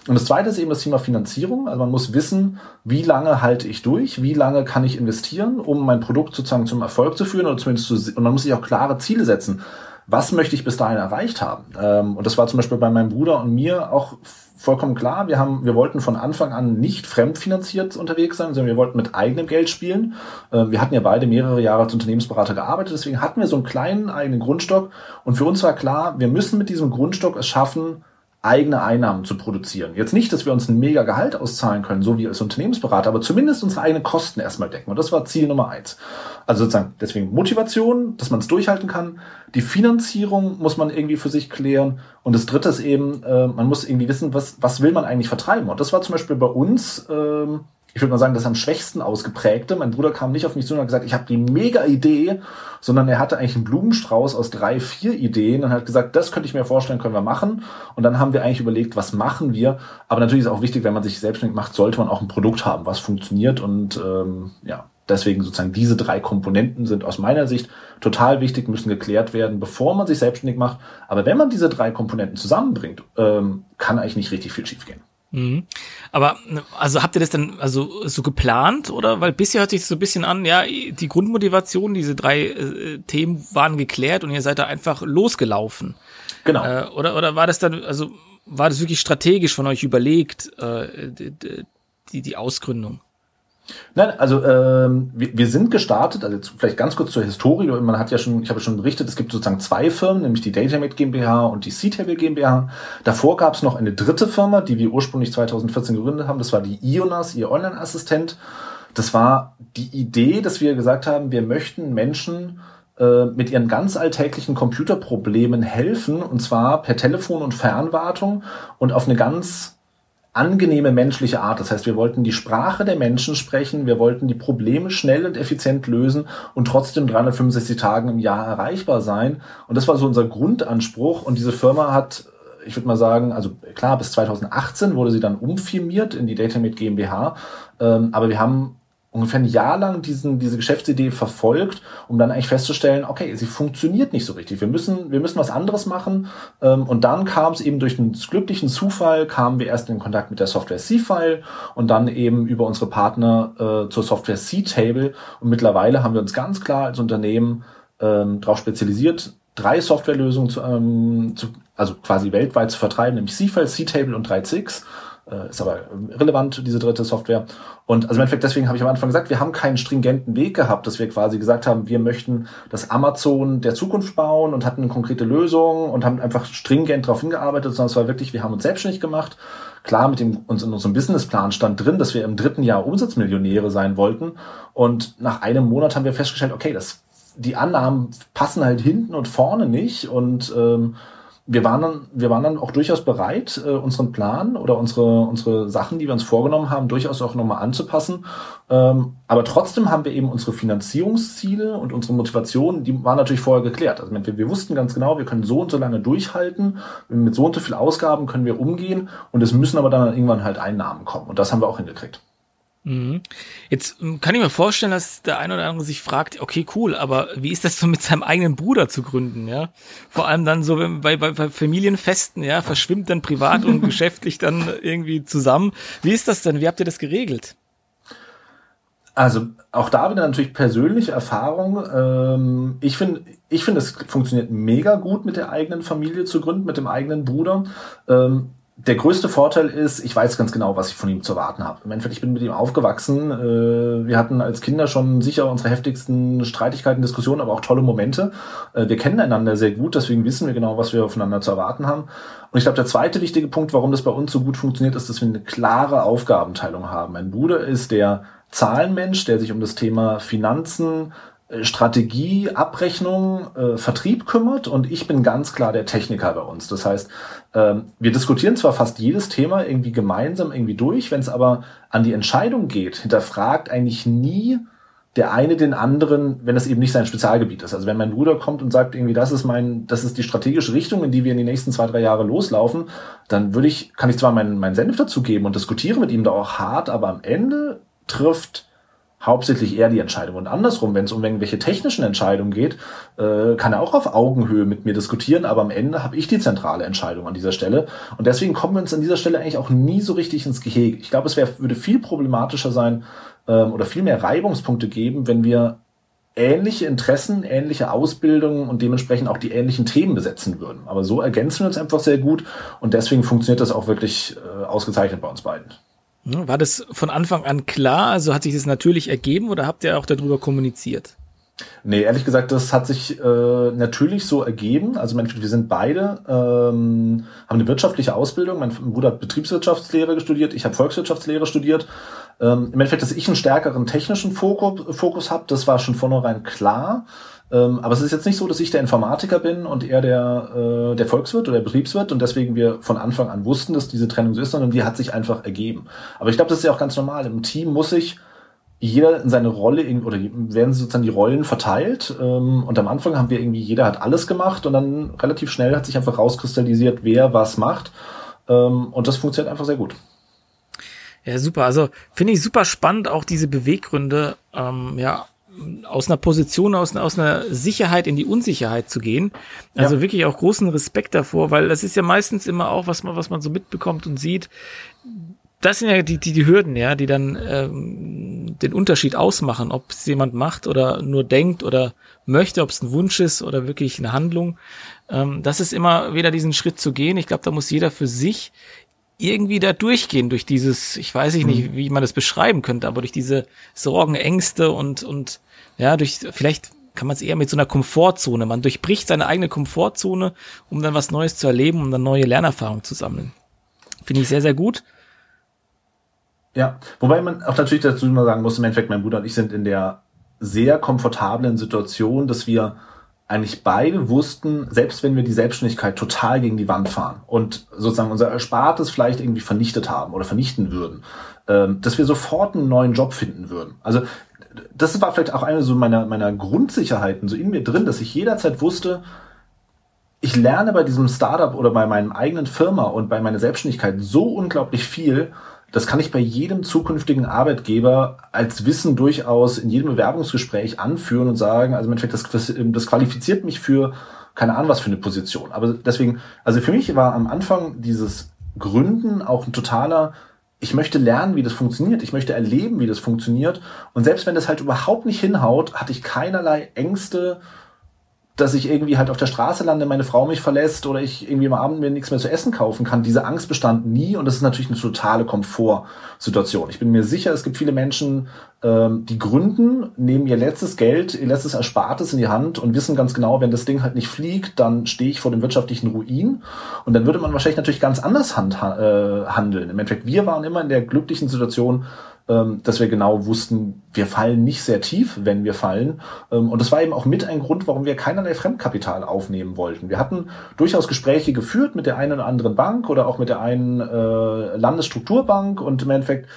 Und das zweite ist eben das Thema Finanzierung. Also man muss wissen, wie lange halte ich durch, wie lange kann ich investieren, um mein Produkt sozusagen zum Erfolg zu führen oder zumindest zu, und man muss sich auch klare Ziele setzen. Was möchte ich bis dahin erreicht haben? Ähm, und das war zum Beispiel bei meinem Bruder und mir auch vollkommen klar. Wir haben, wir wollten von Anfang an nicht fremdfinanziert unterwegs sein, sondern wir wollten mit eigenem Geld spielen. Ähm, wir hatten ja beide mehrere Jahre als Unternehmensberater gearbeitet, deswegen hatten wir so einen kleinen eigenen Grundstock. Und für uns war klar, wir müssen mit diesem Grundstock es schaffen, eigene Einnahmen zu produzieren. Jetzt nicht, dass wir uns ein mega Gehalt auszahlen können, so wie als Unternehmensberater, aber zumindest unsere eigenen Kosten erstmal decken. Und das war Ziel Nummer eins. Also sozusagen deswegen Motivation, dass man es durchhalten kann. Die Finanzierung muss man irgendwie für sich klären. Und das dritte ist eben, äh, man muss irgendwie wissen, was, was will man eigentlich vertreiben. Und das war zum Beispiel bei uns ähm, ich würde mal sagen, das am schwächsten ausgeprägte. Mein Bruder kam nicht auf mich zu und hat gesagt, ich habe die mega Idee, sondern er hatte eigentlich einen Blumenstrauß aus drei, vier Ideen und hat gesagt, das könnte ich mir vorstellen, können wir machen. Und dann haben wir eigentlich überlegt, was machen wir. Aber natürlich ist auch wichtig, wenn man sich selbstständig macht, sollte man auch ein Produkt haben, was funktioniert. Und ähm, ja, deswegen sozusagen diese drei Komponenten sind aus meiner Sicht total wichtig, müssen geklärt werden, bevor man sich selbstständig macht. Aber wenn man diese drei Komponenten zusammenbringt, ähm, kann eigentlich nicht richtig viel schiefgehen.
Mhm. Aber also habt ihr das dann also so geplant oder weil bisher hört sich das so ein bisschen an, ja, die Grundmotivation, diese drei äh, Themen waren geklärt und ihr seid da einfach losgelaufen.
Genau.
Äh, oder oder war das dann also war das wirklich strategisch von euch überlegt äh, die die Ausgründung?
Nein, also ähm, wir, wir sind gestartet, also jetzt vielleicht ganz kurz zur Historie. Man hat ja schon, ich habe schon berichtet, es gibt sozusagen zwei Firmen, nämlich die DataMate GmbH und die C-Table GmbH. Davor gab es noch eine dritte Firma, die wir ursprünglich 2014 gegründet haben. Das war die Ionas, ihr Online-Assistent. Das war die Idee, dass wir gesagt haben, wir möchten Menschen äh, mit ihren ganz alltäglichen Computerproblemen helfen, und zwar per Telefon und Fernwartung und auf eine ganz angenehme menschliche Art. Das heißt, wir wollten die Sprache der Menschen sprechen, wir wollten die Probleme schnell und effizient lösen und trotzdem 365 Tagen im Jahr erreichbar sein. Und das war so unser Grundanspruch. Und diese Firma hat, ich würde mal sagen, also klar, bis 2018 wurde sie dann umfirmiert in die DataMate GmbH. Ähm, aber wir haben ungefähr ein Jahr lang diesen, diese Geschäftsidee verfolgt, um dann eigentlich festzustellen, okay, sie funktioniert nicht so richtig. Wir müssen, wir müssen was anderes machen. Ähm, und dann kam es eben durch einen glücklichen Zufall, kamen wir erst in Kontakt mit der Software C-File und dann eben über unsere Partner äh, zur Software C-Table. Und mittlerweile haben wir uns ganz klar als Unternehmen ähm, darauf spezialisiert, drei Softwarelösungen zu, ähm, zu, also quasi weltweit zu vertreiben, nämlich C-File, C-Table und 3.6 äh, ist aber relevant, diese dritte Software. Und also im Endeffekt, deswegen habe ich am Anfang gesagt, wir haben keinen stringenten Weg gehabt, dass wir quasi gesagt haben, wir möchten das Amazon der Zukunft bauen und hatten eine konkrete Lösung und haben einfach stringent darauf hingearbeitet, sondern es war wirklich, wir haben uns selbstständig gemacht. Klar, mit dem, uns in unserem Businessplan stand drin, dass wir im dritten Jahr Umsatzmillionäre sein wollten. Und nach einem Monat haben wir festgestellt, okay, das, die Annahmen passen halt hinten und vorne nicht und ähm, wir waren dann, wir waren dann auch durchaus bereit, äh, unseren Plan oder unsere, unsere Sachen, die wir uns vorgenommen haben, durchaus auch nochmal anzupassen. Ähm, aber trotzdem haben wir eben unsere Finanzierungsziele und unsere Motivation, die waren natürlich vorher geklärt. Also wir, wir wussten ganz genau, wir können so und so lange durchhalten, mit so und so viel Ausgaben können wir umgehen und es müssen aber dann irgendwann halt Einnahmen kommen. Und das haben wir auch hingekriegt.
Mhm. Jetzt ähm, kann ich mir vorstellen, dass der eine oder andere sich fragt, okay, cool, aber wie ist das so mit seinem eigenen Bruder zu gründen, ja? Vor allem dann so bei, bei, bei Familienfesten, ja, verschwimmt dann privat und [LAUGHS] geschäftlich dann irgendwie zusammen. Wie ist das denn? Wie habt ihr das geregelt?
Also auch da wieder natürlich persönliche Erfahrung. Ähm, ich finde, ich finde, es funktioniert mega gut mit der eigenen Familie zu gründen, mit dem eigenen Bruder. Der größte Vorteil ist, ich weiß ganz genau, was ich von ihm zu erwarten habe. Im Endeffekt, ich bin mit ihm aufgewachsen. Äh, wir hatten als Kinder schon sicher unsere heftigsten Streitigkeiten, Diskussionen, aber auch tolle Momente. Äh, wir kennen einander sehr gut, deswegen wissen wir genau, was wir voneinander zu erwarten haben. Und ich glaube, der zweite wichtige Punkt, warum das bei uns so gut funktioniert, ist, dass wir eine klare Aufgabenteilung haben. Mein Bruder ist der Zahlenmensch, der sich um das Thema Finanzen, Strategie, Abrechnung, äh, Vertrieb kümmert und ich bin ganz klar der Techniker bei uns. Das heißt, ähm, wir diskutieren zwar fast jedes Thema irgendwie gemeinsam irgendwie durch, wenn es aber an die Entscheidung geht, hinterfragt eigentlich nie der eine den anderen, wenn es eben nicht sein Spezialgebiet ist. Also wenn mein Bruder kommt und sagt irgendwie, das ist mein, das ist die strategische Richtung, in die wir in die nächsten zwei, drei Jahre loslaufen, dann würde ich, kann ich zwar meinen, meinen Senf dazugeben und diskutiere mit ihm da auch hart, aber am Ende trifft hauptsächlich eher die Entscheidung. Und andersrum, wenn es um irgendwelche technischen Entscheidungen geht, äh, kann er auch auf Augenhöhe mit mir diskutieren, aber am Ende habe ich die zentrale Entscheidung an dieser Stelle. Und deswegen kommen wir uns an dieser Stelle eigentlich auch nie so richtig ins Gehege. Ich glaube, es wär, würde viel problematischer sein ähm, oder viel mehr Reibungspunkte geben, wenn wir ähnliche Interessen, ähnliche Ausbildungen und dementsprechend auch die ähnlichen Themen besetzen würden. Aber so ergänzen wir uns einfach sehr gut und deswegen funktioniert das auch wirklich äh, ausgezeichnet bei uns beiden.
War das von Anfang an klar? Also hat sich das natürlich ergeben oder habt ihr auch darüber kommuniziert?
Nee, ehrlich gesagt, das hat sich äh, natürlich so ergeben. Also wir sind beide, ähm, haben eine wirtschaftliche Ausbildung. Mein Bruder hat Betriebswirtschaftslehre studiert, ich habe Volkswirtschaftslehre studiert. Ähm, Im Endeffekt, dass ich einen stärkeren technischen Fokus, Fokus habe, das war schon vornherein klar. Ähm, aber es ist jetzt nicht so, dass ich der Informatiker bin und er der, äh, der Volkswirt oder der Betriebswirt und deswegen wir von Anfang an wussten, dass diese Trennung so ist, sondern die hat sich einfach ergeben. Aber ich glaube, das ist ja auch ganz normal. Im Team muss sich jeder in seine Rolle oder werden sozusagen die Rollen verteilt. Ähm, und am Anfang haben wir irgendwie, jeder hat alles gemacht und dann relativ schnell hat sich einfach rauskristallisiert, wer was macht. Ähm, und das funktioniert einfach sehr gut.
Ja, super. Also finde ich super spannend, auch diese Beweggründe, ähm, ja, aus einer Position, aus, aus einer Sicherheit in die Unsicherheit zu gehen. Also ja. wirklich auch großen Respekt davor, weil das ist ja meistens immer auch, was man, was man so mitbekommt und sieht. Das sind ja die, die, die Hürden, ja, die dann ähm, den Unterschied ausmachen, ob es jemand macht oder nur denkt oder möchte, ob es ein Wunsch ist oder wirklich eine Handlung. Ähm, das ist immer wieder diesen Schritt zu gehen. Ich glaube, da muss jeder für sich irgendwie da durchgehen durch dieses, ich weiß nicht, mhm. wie man das beschreiben könnte, aber durch diese Sorgen, Ängste und, und ja, durch, vielleicht kann man es eher mit so einer Komfortzone. Man durchbricht seine eigene Komfortzone, um dann was Neues zu erleben, um dann neue Lernerfahrungen zu sammeln. Finde ich sehr, sehr gut.
Ja, wobei man auch natürlich dazu immer sagen muss, im Endeffekt, mein Bruder und ich sind in der sehr komfortablen Situation, dass wir eigentlich beide wussten, selbst wenn wir die Selbstständigkeit total gegen die Wand fahren und sozusagen unser Erspartes vielleicht irgendwie vernichtet haben oder vernichten würden, ähm, dass wir sofort einen neuen Job finden würden. Also das war vielleicht auch eine so meiner, meiner Grundsicherheiten so in mir drin, dass ich jederzeit wusste, ich lerne bei diesem Startup oder bei meinem eigenen Firma und bei meiner Selbstständigkeit so unglaublich viel, das kann ich bei jedem zukünftigen Arbeitgeber als Wissen durchaus in jedem Bewerbungsgespräch anführen und sagen, also im Endeffekt, das, das qualifiziert mich für keine Ahnung was für eine Position. Aber deswegen, also für mich war am Anfang dieses Gründen auch ein totaler, ich möchte lernen, wie das funktioniert. Ich möchte erleben, wie das funktioniert. Und selbst wenn das halt überhaupt nicht hinhaut, hatte ich keinerlei Ängste, dass ich irgendwie halt auf der Straße lande, meine Frau mich verlässt oder ich irgendwie am Abend mir nichts mehr zu essen kaufen kann. Diese Angst bestand nie und das ist natürlich eine totale Komfortsituation. Ich bin mir sicher, es gibt viele Menschen, ähm, die gründen, nehmen ihr letztes Geld, ihr letztes Erspartes in die Hand und wissen ganz genau, wenn das Ding halt nicht fliegt, dann stehe ich vor dem wirtschaftlichen Ruin und dann würde man wahrscheinlich natürlich ganz anders hand, äh, handeln. Im Endeffekt, wir waren immer in der glücklichen Situation, dass wir genau wussten, wir fallen nicht sehr tief, wenn wir fallen. Ähm, und das war eben auch mit ein Grund, warum wir keinerlei Fremdkapital aufnehmen wollten. Wir hatten durchaus Gespräche geführt mit der einen oder anderen Bank oder auch mit der einen äh, Landesstrukturbank und im Endeffekt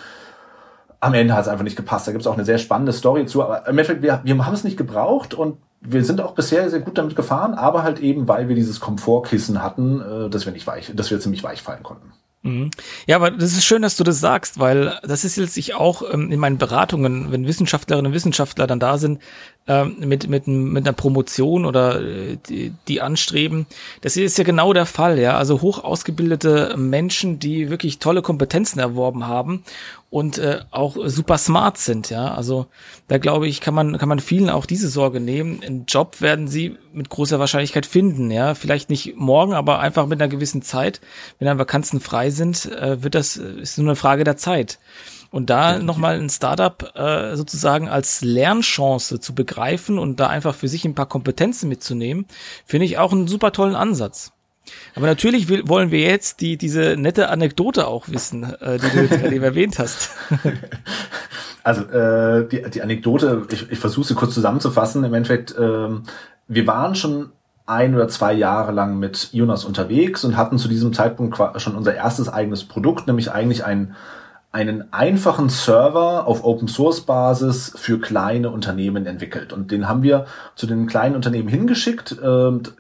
am Ende hat es einfach nicht gepasst. Da gibt es auch eine sehr spannende Story zu. Aber im Endeffekt, wir, wir haben es nicht gebraucht und wir sind auch bisher sehr gut damit gefahren, aber halt eben, weil wir dieses Komfortkissen hatten, äh, dass wir nicht weich, dass wir ziemlich weich fallen konnten.
Mhm. Ja, aber das ist schön, dass du das sagst, weil das ist jetzt ich auch ähm, in meinen Beratungen, wenn Wissenschaftlerinnen und Wissenschaftler dann da sind, ähm, mit, mit, mit einer Promotion oder äh, die, die anstreben, das ist ja genau der Fall, ja. Also hoch ausgebildete Menschen, die wirklich tolle Kompetenzen erworben haben und äh, auch super smart sind, ja. Also da glaube ich, kann man kann man vielen auch diese Sorge nehmen. Einen Job werden sie mit großer Wahrscheinlichkeit finden, ja. Vielleicht nicht morgen, aber einfach mit einer gewissen Zeit, wenn dann Vakanzen frei sind, äh, wird das ist nur eine Frage der Zeit. Und da nochmal ein Startup äh, sozusagen als Lernchance zu begreifen und da einfach für sich ein paar Kompetenzen mitzunehmen, finde ich auch einen super tollen Ansatz. Aber natürlich will, wollen wir jetzt die, diese nette Anekdote auch wissen, äh, die du jetzt gerade eben erwähnt hast. [LAUGHS]
Also äh, die, die Anekdote, ich, ich versuche sie kurz zusammenzufassen. Im Endeffekt, äh, wir waren schon ein oder zwei Jahre lang mit Jonas unterwegs und hatten zu diesem Zeitpunkt schon unser erstes eigenes Produkt, nämlich eigentlich ein einen einfachen Server auf Open Source Basis für kleine Unternehmen entwickelt. Und den haben wir zu den kleinen Unternehmen hingeschickt.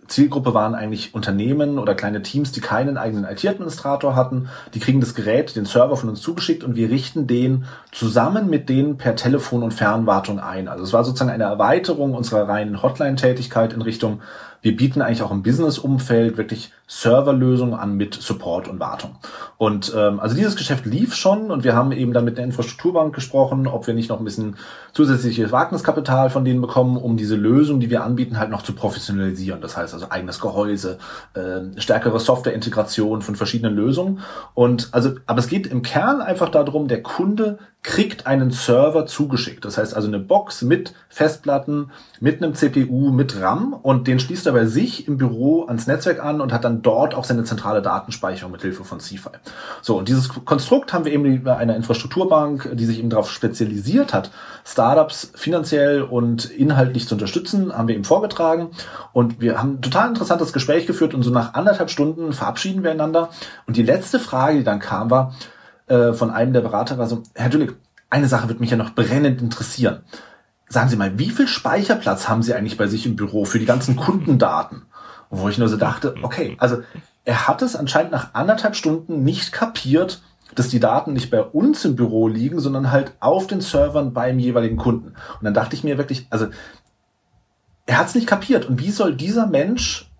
Zielgruppe waren eigentlich Unternehmen oder kleine Teams, die keinen eigenen IT-Administrator hatten. Die kriegen das Gerät, den Server von uns zugeschickt und wir richten den zusammen mit denen per Telefon und Fernwartung ein. Also es war sozusagen eine Erweiterung unserer reinen Hotline-Tätigkeit in Richtung wir bieten eigentlich auch im Business-Umfeld wirklich Serverlösungen an mit Support und Wartung. Und ähm, also dieses Geschäft lief schon und wir haben eben dann mit der Infrastrukturbank gesprochen, ob wir nicht noch ein bisschen zusätzliches Wagniskapital von denen bekommen, um diese Lösung, die wir anbieten, halt noch zu professionalisieren. Das heißt also eigenes Gehäuse, äh, stärkere Softwareintegration von verschiedenen Lösungen. Und also, aber es geht im Kern einfach darum, der Kunde kriegt einen Server zugeschickt. Das heißt also eine Box mit Festplatten, mit einem CPU, mit RAM und den schließt er bei sich im Büro ans Netzwerk an und hat dann dort auch seine zentrale Datenspeicherung mit Hilfe von C-File. So, und dieses Konstrukt haben wir eben über eine Infrastrukturbank, die sich eben darauf spezialisiert hat, Startups finanziell und inhaltlich zu unterstützen, haben wir ihm vorgetragen und wir haben ein total interessantes Gespräch geführt und so nach anderthalb Stunden verabschieden wir einander und die letzte Frage, die dann kam, war, äh, von einem der Berater war so, Herr Düllig, eine Sache wird mich ja noch brennend interessieren. Sagen Sie mal, wie viel Speicherplatz haben Sie eigentlich bei sich im Büro für die ganzen Kundendaten? Wo ich nur so dachte, okay, also er hat es anscheinend nach anderthalb Stunden nicht kapiert, dass die Daten nicht bei uns im Büro liegen, sondern halt auf den Servern beim jeweiligen Kunden. Und dann dachte ich mir wirklich, also er hat es nicht kapiert. Und wie soll dieser Mensch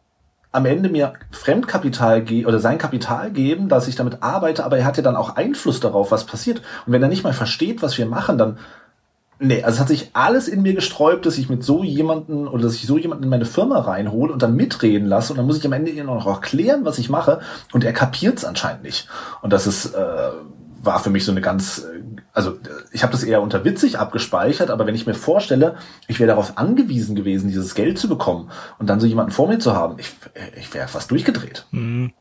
am Ende mir Fremdkapital oder sein Kapital geben, dass ich damit arbeite, aber er hat ja dann auch Einfluss darauf, was passiert. Und wenn er nicht mal versteht, was wir machen, dann Nee, also es hat sich alles in mir gesträubt, dass ich mit so jemanden oder dass ich so jemanden in meine Firma reinhole und dann mitreden lasse und dann muss ich am Ende ihr noch erklären, was ich mache und er kapiert es anscheinend nicht. Und das ist äh, war für mich so eine ganz, also ich habe das eher unter witzig abgespeichert, aber wenn ich mir vorstelle, ich wäre darauf angewiesen gewesen, dieses Geld zu bekommen und dann so jemanden vor mir zu haben, ich, ich wäre fast durchgedreht.
Mhm.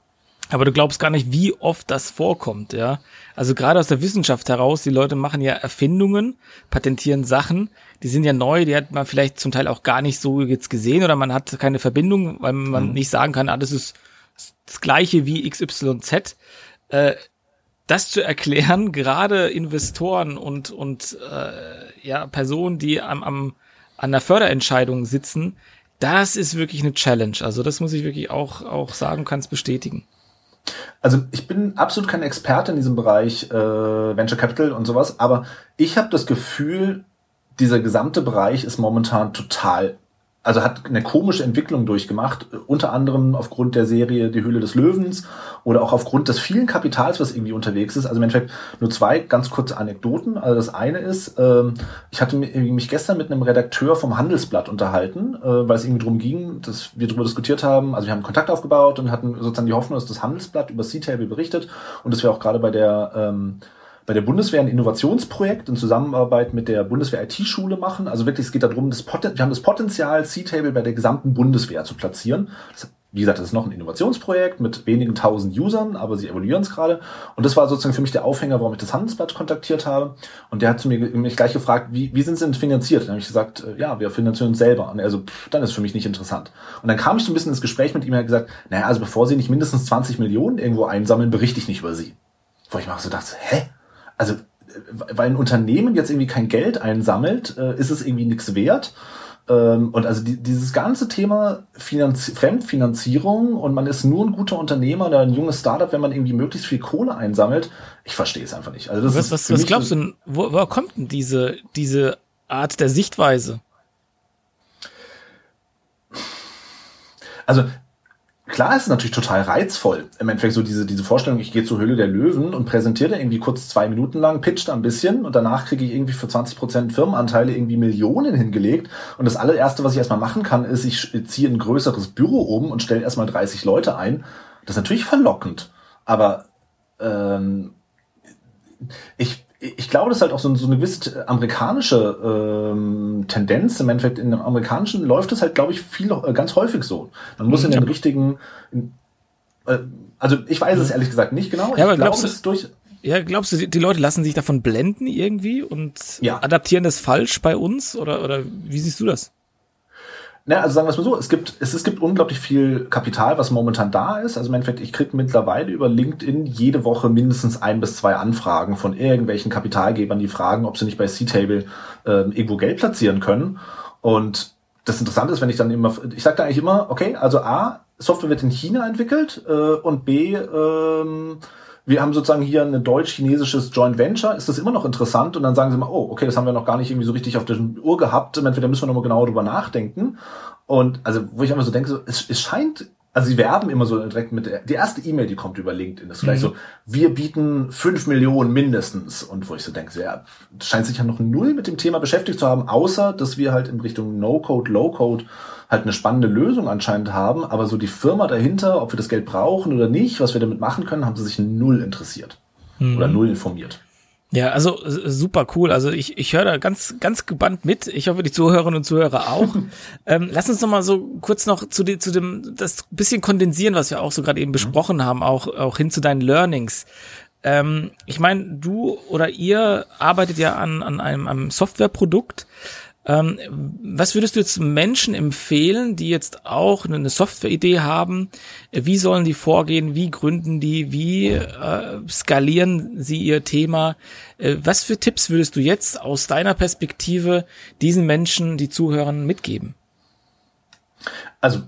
Aber du glaubst gar nicht, wie oft das vorkommt, ja. Also gerade aus der Wissenschaft heraus, die Leute machen ja Erfindungen, patentieren Sachen, die sind ja neu, die hat man vielleicht zum Teil auch gar nicht so jetzt gesehen oder man hat keine Verbindung, weil man mhm. nicht sagen kann, ah, das ist das gleiche wie XYZ. Äh, das zu erklären, [LAUGHS] gerade Investoren und, und äh, ja, Personen, die am, am, an der Förderentscheidung sitzen, das ist wirklich eine Challenge. Also das muss ich wirklich auch, auch sagen, kann es bestätigen.
Also ich bin absolut kein Experte in diesem Bereich äh, Venture Capital und sowas, aber ich habe das Gefühl, dieser gesamte Bereich ist momentan total also hat eine komische Entwicklung durchgemacht, unter anderem aufgrund der Serie Die Höhle des Löwens oder auch aufgrund des vielen Kapitals, was irgendwie unterwegs ist. Also im Endeffekt nur zwei ganz kurze Anekdoten. Also das eine ist, ähm, ich hatte mich gestern mit einem Redakteur vom Handelsblatt unterhalten, äh, weil es irgendwie darum ging, dass wir darüber diskutiert haben. Also wir haben Kontakt aufgebaut und hatten sozusagen die Hoffnung, dass das Handelsblatt über C-Table berichtet und dass wir auch gerade bei der ähm, bei der Bundeswehr ein Innovationsprojekt in Zusammenarbeit mit der Bundeswehr IT-Schule machen. Also wirklich, es geht darum, das Poten wir haben das Potenzial, C-Table bei der gesamten Bundeswehr zu platzieren. Das, wie gesagt, das ist noch ein Innovationsprojekt mit wenigen tausend Usern, aber sie evaluieren es gerade. Und das war sozusagen für mich der Aufhänger, warum ich das Handelsblatt kontaktiert habe. Und der hat zu mir mich gleich gefragt, wie, wie sind sie denn finanziert? dann habe ich gesagt, äh, ja, wir finanzieren uns selber. Und er so, pff, dann ist für mich nicht interessant. Und dann kam ich so ein bisschen ins Gespräch mit ihm und hat gesagt, naja, also bevor sie nicht mindestens 20 Millionen irgendwo einsammeln, berichte ich nicht über sie. Wo ich mir so dachte, hä? Also weil ein Unternehmen jetzt irgendwie kein Geld einsammelt, äh, ist es irgendwie nichts wert. Ähm, und also die, dieses ganze Thema Finanz Fremdfinanzierung und man ist nur ein guter Unternehmer oder ein junges Startup, wenn man irgendwie möglichst viel Kohle einsammelt, ich verstehe es einfach nicht.
Also das was, ist was, was glaubst du denn, wo, woher kommt denn diese, diese Art der Sichtweise?
Also klar ist natürlich total reizvoll. Im Endeffekt so diese, diese Vorstellung, ich gehe zur Höhle der Löwen und präsentiere irgendwie kurz zwei Minuten lang, pitcht ein bisschen und danach kriege ich irgendwie für 20 Prozent Firmenanteile irgendwie Millionen hingelegt. Und das allererste, was ich erstmal machen kann, ist, ich ziehe ein größeres Büro um und stelle erstmal 30 Leute ein. Das ist natürlich verlockend. Aber ähm, ich, ich glaube, das ist halt auch so, so eine gewisse amerikanische ähm, Tendenz. Im Endeffekt in dem amerikanischen läuft es halt, glaube ich, viel äh, ganz häufig so. Man muss in den richtigen, in, äh, also ich weiß es ehrlich gesagt nicht genau.
Ja, aber glaube, glaubst du, durch, ja, glaubst du, die, die Leute lassen sich davon blenden irgendwie und ja. adaptieren das falsch bei uns oder oder wie siehst du das?
Na, also sagen wir es mal so, es gibt, es, es gibt unglaublich viel Kapital, was momentan da ist. Also im Endeffekt, ich kriege mittlerweile über LinkedIn jede Woche mindestens ein bis zwei Anfragen von irgendwelchen Kapitalgebern, die fragen, ob sie nicht bei C-Table äh, irgendwo Geld platzieren können. Und das Interessante ist, wenn ich dann immer, ich sage da eigentlich immer, okay, also A, Software wird in China entwickelt äh, und B, ähm, wir haben sozusagen hier ein deutsch-chinesisches Joint Venture, ist das immer noch interessant? Und dann sagen sie mal, oh, okay, das haben wir noch gar nicht irgendwie so richtig auf der Uhr gehabt, entweder müssen wir nochmal genauer drüber nachdenken. Und also, wo ich einfach so denke, so, es, es scheint, also sie werben immer so direkt mit, der, die erste E-Mail, die kommt über LinkedIn, ist vielleicht mhm. so, wir bieten fünf Millionen mindestens. Und wo ich so denke, ja, scheint sich ja noch null mit dem Thema beschäftigt zu haben, außer, dass wir halt in Richtung No-Code, Low-Code halt eine spannende Lösung anscheinend haben, aber so die Firma dahinter, ob wir das Geld brauchen oder nicht, was wir damit machen können, haben sie sich null interessiert mhm. oder null informiert.
Ja, also super cool. Also ich, ich höre da ganz, ganz gebannt mit. Ich hoffe, die Zuhörerinnen und Zuhörer auch. [LAUGHS] ähm, lass uns noch mal so kurz noch zu, die, zu dem, das bisschen kondensieren, was wir auch so gerade eben mhm. besprochen haben, auch, auch hin zu deinen Learnings. Ähm, ich meine, du oder ihr arbeitet ja an, an einem, einem Softwareprodukt. Ähm, was würdest du jetzt Menschen empfehlen, die jetzt auch eine Softwareidee haben? Wie sollen die vorgehen? Wie gründen die? Wie äh, skalieren sie ihr Thema? Äh, was für Tipps würdest du jetzt aus deiner Perspektive diesen Menschen, die zuhören, mitgeben?
Also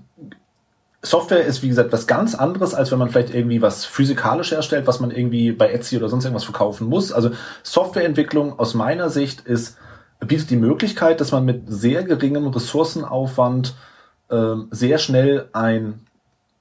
Software ist, wie gesagt, was ganz anderes, als wenn man vielleicht irgendwie was physikalisch herstellt, was man irgendwie bei Etsy oder sonst irgendwas verkaufen muss. Also Softwareentwicklung aus meiner Sicht ist bietet die Möglichkeit, dass man mit sehr geringem Ressourcenaufwand äh, sehr schnell ein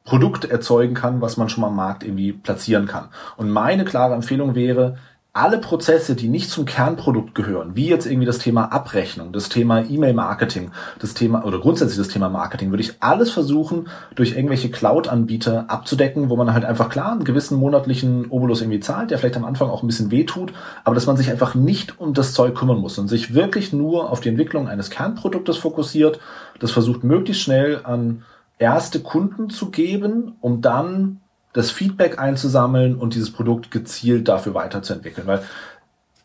Produkt erzeugen kann, was man schon mal am Markt irgendwie platzieren kann. Und meine klare Empfehlung wäre, alle Prozesse, die nicht zum Kernprodukt gehören, wie jetzt irgendwie das Thema Abrechnung, das Thema E-Mail-Marketing, das Thema oder grundsätzlich das Thema Marketing, würde ich alles versuchen, durch irgendwelche Cloud-Anbieter abzudecken, wo man halt einfach klar einen gewissen monatlichen Obolus irgendwie zahlt, der vielleicht am Anfang auch ein bisschen wehtut, aber dass man sich einfach nicht um das Zeug kümmern muss und sich wirklich nur auf die Entwicklung eines Kernproduktes fokussiert, das versucht möglichst schnell an erste Kunden zu geben, um dann das Feedback einzusammeln und dieses Produkt gezielt dafür weiterzuentwickeln. Weil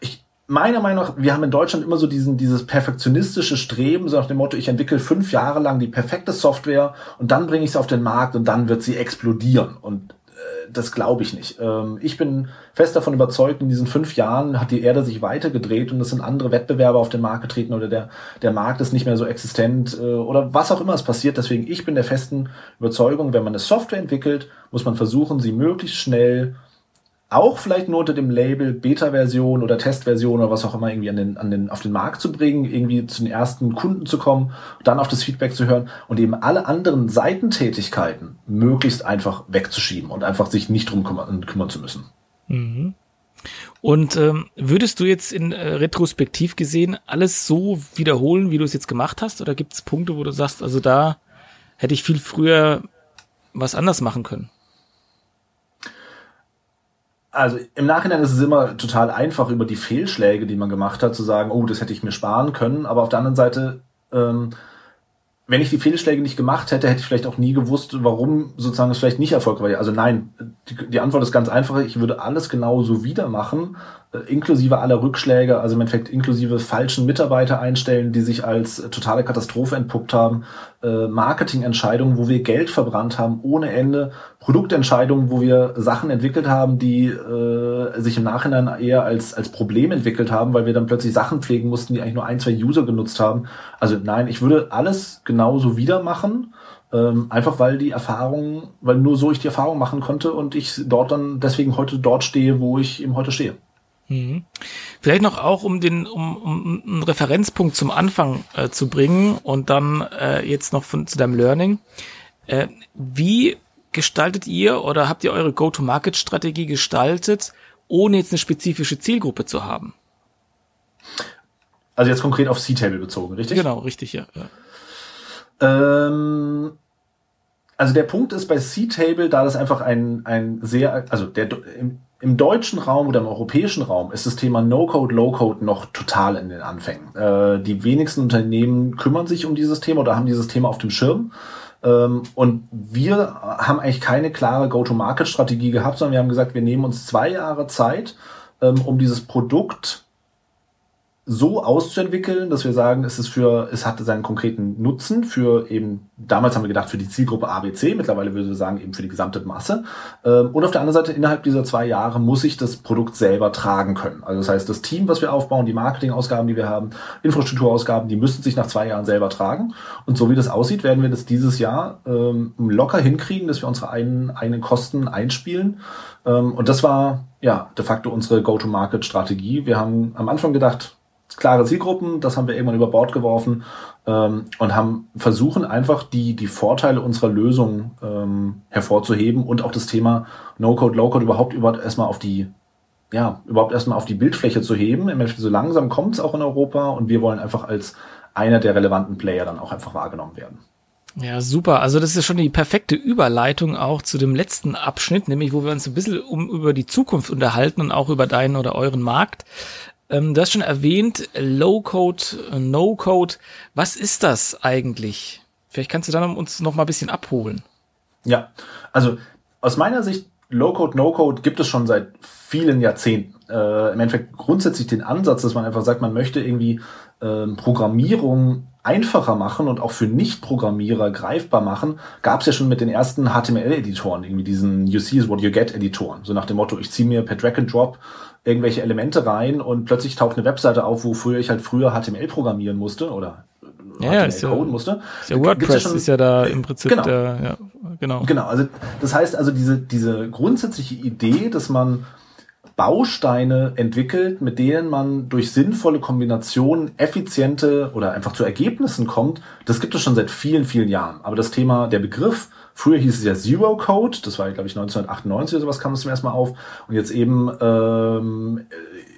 ich, meiner Meinung nach, wir haben in Deutschland immer so diesen, dieses perfektionistische Streben, so nach dem Motto, ich entwickle fünf Jahre lang die perfekte Software und dann bringe ich sie auf den Markt und dann wird sie explodieren. Und das glaube ich nicht. Ähm, ich bin fest davon überzeugt, in diesen fünf Jahren hat die Erde sich weitergedreht und es sind andere Wettbewerber auf den Markt getreten oder der, der Markt ist nicht mehr so existent äh, oder was auch immer es passiert. Deswegen, ich bin der festen Überzeugung, wenn man eine Software entwickelt, muss man versuchen, sie möglichst schnell auch vielleicht nur unter dem Label Beta-Version oder Test-Version oder was auch immer irgendwie an den, an den, auf den Markt zu bringen, irgendwie zu den ersten Kunden zu kommen, dann auf das Feedback zu hören und eben alle anderen Seitentätigkeiten möglichst einfach wegzuschieben und einfach sich nicht drum kümmern, kümmern zu müssen.
Mhm. Und ähm, würdest du jetzt in äh, retrospektiv gesehen alles so wiederholen, wie du es jetzt gemacht hast? Oder gibt es Punkte, wo du sagst, also da hätte ich viel früher was anders machen können?
Also im Nachhinein ist es immer total einfach, über die Fehlschläge, die man gemacht hat, zu sagen, oh, das hätte ich mir sparen können. Aber auf der anderen Seite, ähm, wenn ich die Fehlschläge nicht gemacht hätte, hätte ich vielleicht auch nie gewusst, warum sozusagen es vielleicht nicht erfolgreich war. Also nein, die, die Antwort ist ganz einfach. Ich würde alles genauso wieder machen, inklusive aller Rückschläge, also im Endeffekt inklusive falschen Mitarbeiter einstellen, die sich als totale Katastrophe entpuppt haben, äh, Marketingentscheidungen, wo wir Geld verbrannt haben ohne Ende, Produktentscheidungen, wo wir Sachen entwickelt haben, die äh, sich im Nachhinein eher als, als Problem entwickelt haben, weil wir dann plötzlich Sachen pflegen mussten, die eigentlich nur ein, zwei User genutzt haben. Also nein, ich würde alles genauso wieder machen. Ähm, einfach weil die Erfahrung, weil nur so ich die Erfahrung machen konnte und ich dort dann deswegen heute dort stehe, wo ich eben heute stehe.
Mhm. Vielleicht noch auch, um den, um, um einen Referenzpunkt zum Anfang äh, zu bringen und dann äh, jetzt noch von, zu deinem Learning. Äh, wie gestaltet ihr oder habt ihr eure Go-to-Market-Strategie gestaltet, ohne jetzt eine spezifische Zielgruppe zu haben?
Also jetzt konkret auf C-Table bezogen, richtig?
Genau, richtig, ja.
ja. Ähm, also der Punkt ist bei C-Table, da das einfach ein, ein sehr, also der im, im deutschen Raum oder im europäischen Raum ist das Thema No-Code, Low-Code noch total in den Anfängen. Äh, die wenigsten Unternehmen kümmern sich um dieses Thema oder haben dieses Thema auf dem Schirm. Ähm, und wir haben eigentlich keine klare Go-to-Market-Strategie gehabt, sondern wir haben gesagt, wir nehmen uns zwei Jahre Zeit, ähm, um dieses Produkt so auszuentwickeln, dass wir sagen, es ist für, es hatte seinen konkreten Nutzen für eben, damals haben wir gedacht, für die Zielgruppe ABC, mittlerweile würde wir sagen, eben für die gesamte Masse. Ähm, und auf der anderen Seite, innerhalb dieser zwei Jahre muss ich das Produkt selber tragen können. Also das heißt, das Team, was wir aufbauen, die Marketingausgaben, die wir haben, Infrastrukturausgaben, die müssen sich nach zwei Jahren selber tragen. Und so wie das aussieht, werden wir das dieses Jahr ähm, locker hinkriegen, dass wir unsere eigenen, Kosten einspielen. Ähm, und das war, ja, de facto unsere Go-to-Market-Strategie. Wir haben am Anfang gedacht, klare Zielgruppen, das haben wir irgendwann über Bord geworfen ähm, und haben versuchen einfach die, die Vorteile unserer Lösung ähm, hervorzuheben und auch das Thema No-Code, Low-Code überhaupt überhaupt erstmal auf die ja, überhaupt erstmal auf die Bildfläche zu heben. Im Endeffekt so langsam kommt es auch in Europa und wir wollen einfach als einer der relevanten Player dann auch einfach wahrgenommen werden.
Ja, super. Also das ist schon die perfekte Überleitung auch zu dem letzten Abschnitt, nämlich wo wir uns ein bisschen um über die Zukunft unterhalten und auch über deinen oder euren Markt. Ähm, du hast schon erwähnt, Low-Code, No-Code. Was ist das eigentlich? Vielleicht kannst du dann uns noch mal ein bisschen abholen.
Ja, also aus meiner Sicht, Low-Code, No-Code gibt es schon seit vielen Jahrzehnten. Äh, Im Endeffekt grundsätzlich den Ansatz, dass man einfach sagt, man möchte irgendwie ähm, Programmierung einfacher machen und auch für Nicht-Programmierer greifbar machen, gab es ja schon mit den ersten HTML-Editoren, irgendwie diesen You see is what you get-Editoren. So nach dem Motto, ich ziehe mir per Drag and Drop irgendwelche Elemente rein und plötzlich taucht eine Webseite auf, wofür ich halt früher HTML programmieren musste oder
ja, HTML ist ja, musste. Ist ja WordPress ja schon, ist ja da im Prinzip
genau.
der, ja,
genau. Genau, also das heißt also diese, diese grundsätzliche Idee, dass man Bausteine entwickelt, mit denen man durch sinnvolle Kombinationen effiziente oder einfach zu Ergebnissen kommt, das gibt es schon seit vielen, vielen Jahren. Aber das Thema, der Begriff, früher hieß es ja Zero Code, das war, glaube ich, 1998 oder sowas kam es zum ersten Mal auf. Und jetzt eben ähm,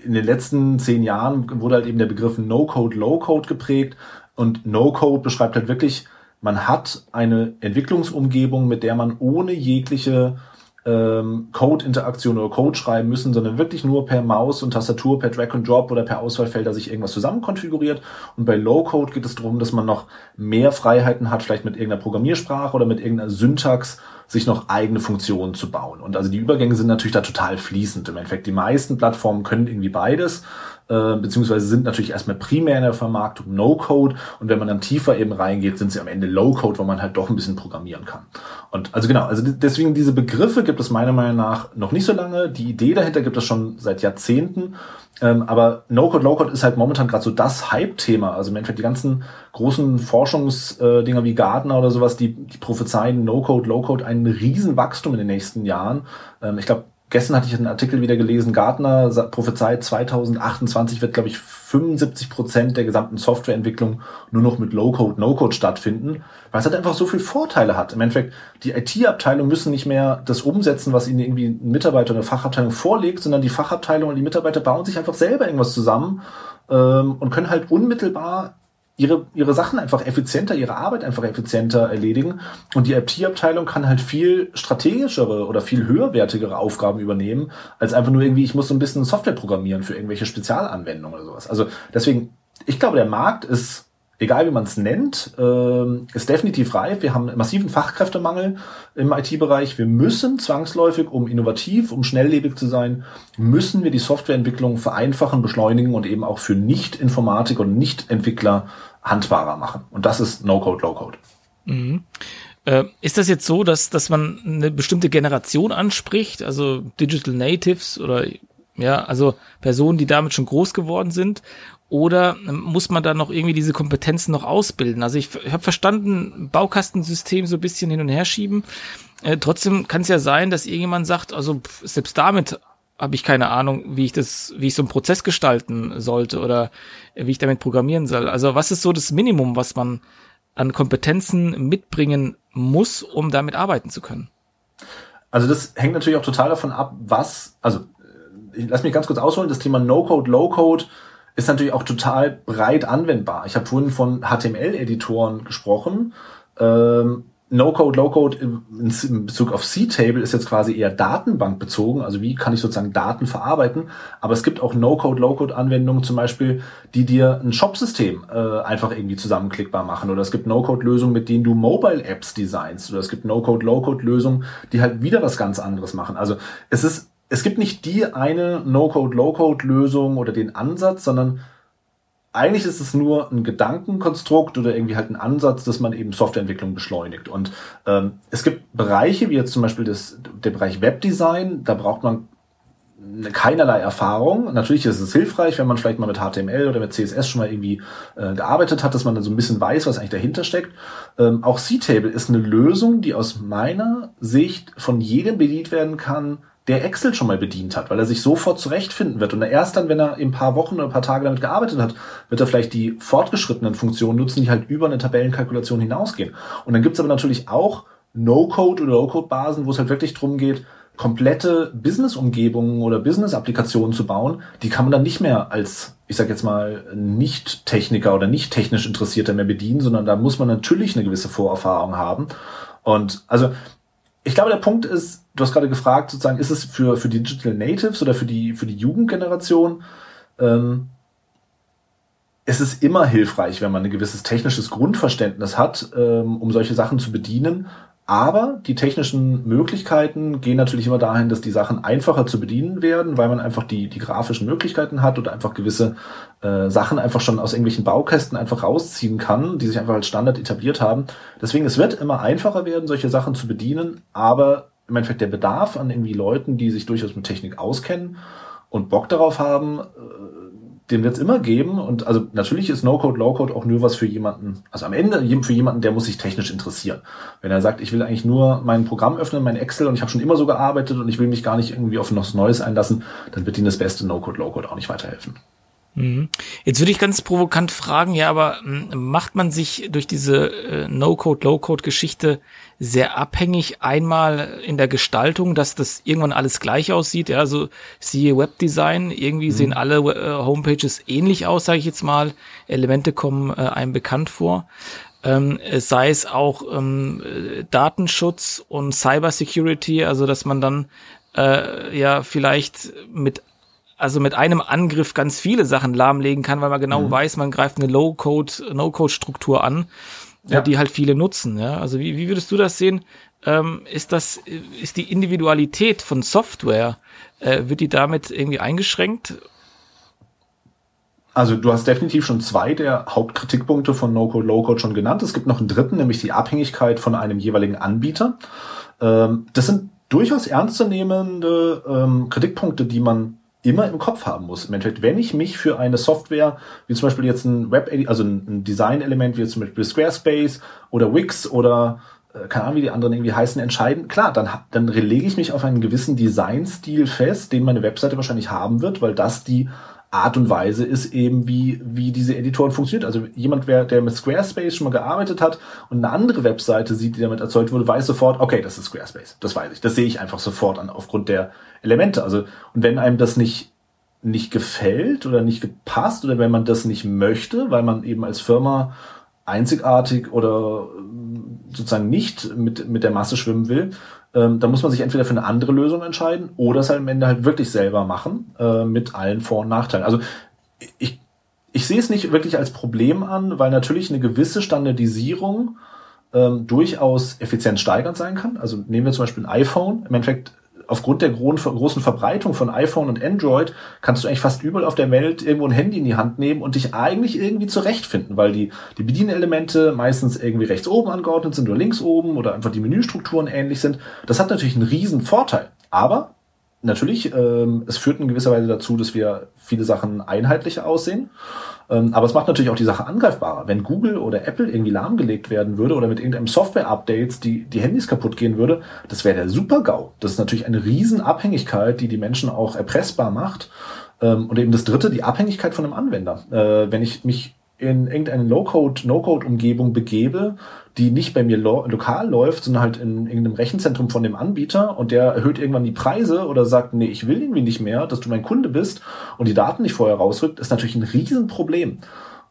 in den letzten zehn Jahren wurde halt eben der Begriff No Code, Low Code geprägt. Und No Code beschreibt halt wirklich, man hat eine Entwicklungsumgebung, mit der man ohne jegliche ähm, Code-Interaktion oder Code schreiben müssen, sondern wirklich nur per Maus und Tastatur, per Drag and Drop oder per Auswahlfelder sich irgendwas zusammen. Und bei Low-Code geht es darum, dass man noch mehr Freiheiten hat, vielleicht mit irgendeiner Programmiersprache oder mit irgendeiner Syntax sich noch eigene Funktionen zu bauen. Und also die Übergänge sind natürlich da total fließend. Im Endeffekt, die meisten Plattformen können irgendwie beides. Äh, beziehungsweise sind natürlich erstmal primär in der Vermarktung No-Code und wenn man dann tiefer eben reingeht, sind sie am Ende Low-Code, wo man halt doch ein bisschen programmieren kann. Und also genau, also deswegen diese Begriffe gibt es meiner Meinung nach noch nicht so lange. Die Idee dahinter gibt es schon seit Jahrzehnten. Ähm, aber No-Code, Low-Code ist halt momentan gerade so das Hype-Thema. Also im Endeffekt die ganzen großen Forschungsdinger wie Gartner oder sowas, die, die prophezeien No-Code, Low-Code einen riesen Wachstum in den nächsten Jahren. Ähm, ich glaube, gestern hatte ich einen Artikel wieder gelesen, Gartner prophezeit 2028 wird, glaube ich, 75 Prozent der gesamten Softwareentwicklung nur noch mit Low-Code, No-Code stattfinden, weil es halt einfach so viele Vorteile hat. Im Endeffekt, die IT-Abteilung müssen nicht mehr das umsetzen, was ihnen irgendwie ein Mitarbeiter oder Fachabteilung vorlegt, sondern die Fachabteilung und die Mitarbeiter bauen sich einfach selber irgendwas zusammen ähm, und können halt unmittelbar ihre, ihre Sachen einfach effizienter, ihre Arbeit einfach effizienter erledigen. Und die IT-Abteilung kann halt viel strategischere oder viel höherwertigere Aufgaben übernehmen, als einfach nur irgendwie, ich muss so ein bisschen Software programmieren für irgendwelche Spezialanwendungen oder sowas. Also deswegen, ich glaube, der Markt ist egal wie man es nennt, äh, ist definitiv reif. Wir haben einen massiven Fachkräftemangel im IT-Bereich. Wir müssen zwangsläufig, um innovativ, um schnelllebig zu sein, müssen wir die Softwareentwicklung vereinfachen, beschleunigen und eben auch für Nicht-Informatik und Nicht-Entwickler handbarer machen. Und das ist No-Code, Low-Code.
Mhm. Äh, ist das jetzt so, dass, dass man eine bestimmte Generation anspricht, also Digital Natives oder ja, also Personen, die damit schon groß geworden sind? Oder muss man da noch irgendwie diese Kompetenzen noch ausbilden? Also ich, ich habe verstanden, Baukastensystem so ein bisschen hin und her schieben. Äh, trotzdem kann es ja sein, dass irgendjemand sagt, also selbst damit habe ich keine Ahnung, wie ich das, wie ich so einen Prozess gestalten sollte oder wie ich damit programmieren soll. Also was ist so das Minimum, was man an Kompetenzen mitbringen muss, um damit arbeiten zu können?
Also das hängt natürlich auch total davon ab, was, also äh, lass mich ganz kurz ausholen, das Thema No-Code, Low-Code, ist natürlich auch total breit anwendbar. Ich habe vorhin von HTML-Editoren gesprochen. Ähm, No-Code, Low-Code in Bezug auf C-Table ist jetzt quasi eher datenbankbezogen. Also wie kann ich sozusagen Daten verarbeiten? Aber es gibt auch No-Code, Low-Code-Anwendungen zum Beispiel, die dir ein Shop-System äh, einfach irgendwie zusammenklickbar machen. Oder es gibt No-Code-Lösungen, mit denen du Mobile-Apps designst. Oder es gibt No-Code, Low-Code-Lösungen, die halt wieder was ganz anderes machen. Also es ist es gibt nicht die eine No-Code, Low-Code-Lösung oder den Ansatz, sondern eigentlich ist es nur ein Gedankenkonstrukt oder irgendwie halt ein Ansatz, dass man eben Softwareentwicklung beschleunigt. Und ähm, es gibt Bereiche, wie jetzt zum Beispiel das, der Bereich Webdesign, da braucht man keinerlei Erfahrung. Natürlich ist es hilfreich, wenn man vielleicht mal mit HTML oder mit CSS schon mal irgendwie äh, gearbeitet hat, dass man dann so ein bisschen weiß, was eigentlich dahinter steckt. Ähm, auch C-Table ist eine Lösung, die aus meiner Sicht von jedem bedient werden kann, der Excel schon mal bedient hat, weil er sich sofort zurechtfinden wird. Und erst dann, wenn er in ein paar Wochen oder ein paar Tage damit gearbeitet hat, wird er vielleicht die fortgeschrittenen Funktionen nutzen, die halt über eine Tabellenkalkulation hinausgehen. Und dann gibt's aber natürlich auch No-Code oder No-Code-Basen, wo es halt wirklich drum geht, komplette Business-Umgebungen oder Business-Applikationen zu bauen, die kann man dann nicht mehr als, ich sag jetzt mal, Nicht-Techniker oder nicht technisch Interessierter mehr bedienen, sondern da muss man natürlich eine gewisse Vorerfahrung haben. Und also ich glaube, der Punkt ist, du hast gerade gefragt, sozusagen, ist es für, für die Digital Natives oder für die, für die Jugendgeneration, ähm, es ist immer hilfreich, wenn man ein gewisses technisches Grundverständnis hat, ähm, um solche Sachen zu bedienen. Aber die technischen Möglichkeiten gehen natürlich immer dahin, dass die Sachen einfacher zu bedienen werden, weil man einfach die, die grafischen Möglichkeiten hat oder einfach gewisse äh, Sachen einfach schon aus irgendwelchen Baukästen einfach rausziehen kann, die sich einfach als Standard etabliert haben. Deswegen, es wird immer einfacher werden, solche Sachen zu bedienen, aber im Endeffekt der Bedarf an irgendwie Leuten, die sich durchaus mit Technik auskennen und Bock darauf haben, äh, den wird es immer geben. Und also natürlich ist No-Code, Low-Code auch nur was für jemanden, also am Ende für jemanden, der muss sich technisch interessieren. Wenn er sagt, ich will eigentlich nur mein Programm öffnen, mein Excel und ich habe schon immer so gearbeitet und ich will mich gar nicht irgendwie auf was Neues einlassen, dann wird Ihnen das beste No-Code, Low-Code auch nicht weiterhelfen.
Mhm. Jetzt würde ich ganz provokant fragen, ja, aber hm, macht man sich durch diese äh, No-Code, Low-Code-Geschichte sehr abhängig einmal in der Gestaltung, dass das irgendwann alles gleich aussieht? Ja, also siehe Webdesign, irgendwie mhm. sehen alle äh, Homepages ähnlich aus, sage ich jetzt mal. Elemente kommen äh, einem bekannt vor. Ähm, sei es auch ähm, Datenschutz und Cybersecurity, also dass man dann äh, ja vielleicht mit also mit einem Angriff ganz viele Sachen lahmlegen kann, weil man genau mhm. weiß, man greift eine Low-Code, No-Code-Struktur an, ja. die halt viele nutzen. Ja? Also wie, wie würdest du das sehen? Ähm, ist das, ist die Individualität von Software, äh, wird die damit irgendwie eingeschränkt?
Also du hast definitiv schon zwei der Hauptkritikpunkte von No-Code, Low-Code schon genannt. Es gibt noch einen dritten, nämlich die Abhängigkeit von einem jeweiligen Anbieter. Ähm, das sind durchaus ernstzunehmende ähm, Kritikpunkte, die man immer im Kopf haben muss. Im Endeffekt, wenn ich mich für eine Software, wie zum Beispiel jetzt ein Web, also ein Design-Element wie zum Beispiel Squarespace oder Wix oder äh, keine Ahnung, wie die anderen irgendwie heißen, entscheiden, klar, dann, dann lege ich mich auf einen gewissen Designstil fest, den meine Webseite wahrscheinlich haben wird, weil das die Art und Weise ist eben, wie, wie diese Editoren funktioniert. Also jemand, wer, der mit Squarespace schon mal gearbeitet hat und eine andere Webseite sieht, die damit erzeugt wurde, weiß sofort, okay, das ist Squarespace. Das weiß ich. Das sehe ich einfach sofort an, aufgrund der Elemente. Also, und wenn einem das nicht, nicht gefällt oder nicht gepasst oder wenn man das nicht möchte, weil man eben als Firma einzigartig oder sozusagen nicht mit, mit der Masse schwimmen will, ähm, da muss man sich entweder für eine andere Lösung entscheiden oder es halt am Ende halt wirklich selber machen, äh, mit allen Vor- und Nachteilen. Also ich, ich sehe es nicht wirklich als Problem an, weil natürlich eine gewisse Standardisierung ähm, durchaus effizient steigernd sein kann. Also nehmen wir zum Beispiel ein iPhone. Im Endeffekt aufgrund der großen Verbreitung von iPhone und Android kannst du eigentlich fast überall auf der Welt irgendwo ein Handy in die Hand nehmen und dich eigentlich irgendwie zurechtfinden, weil die, die Bedienelemente meistens irgendwie rechts oben angeordnet sind oder links oben oder einfach die Menüstrukturen ähnlich sind. Das hat natürlich einen riesen Vorteil. Aber natürlich, ähm, es führt in gewisser Weise dazu, dass wir viele Sachen einheitlicher aussehen. Ähm, aber es macht natürlich auch die Sache angreifbarer. Wenn Google oder Apple irgendwie lahmgelegt werden würde oder mit irgendeinem Software-Updates die, die Handys kaputt gehen würde, das wäre der Super-GAU. Das ist natürlich eine Riesenabhängigkeit, die die Menschen auch erpressbar macht. Ähm, und eben das dritte, die Abhängigkeit von einem Anwender. Äh, wenn ich mich in irgendeine Low-Code, No-Code-Umgebung begebe, die nicht bei mir lo lokal läuft, sondern halt in irgendeinem Rechenzentrum von dem Anbieter und der erhöht irgendwann die Preise oder sagt, nee, ich will irgendwie nicht mehr, dass du mein Kunde bist und die Daten nicht vorher rausrückt, ist natürlich ein Riesenproblem.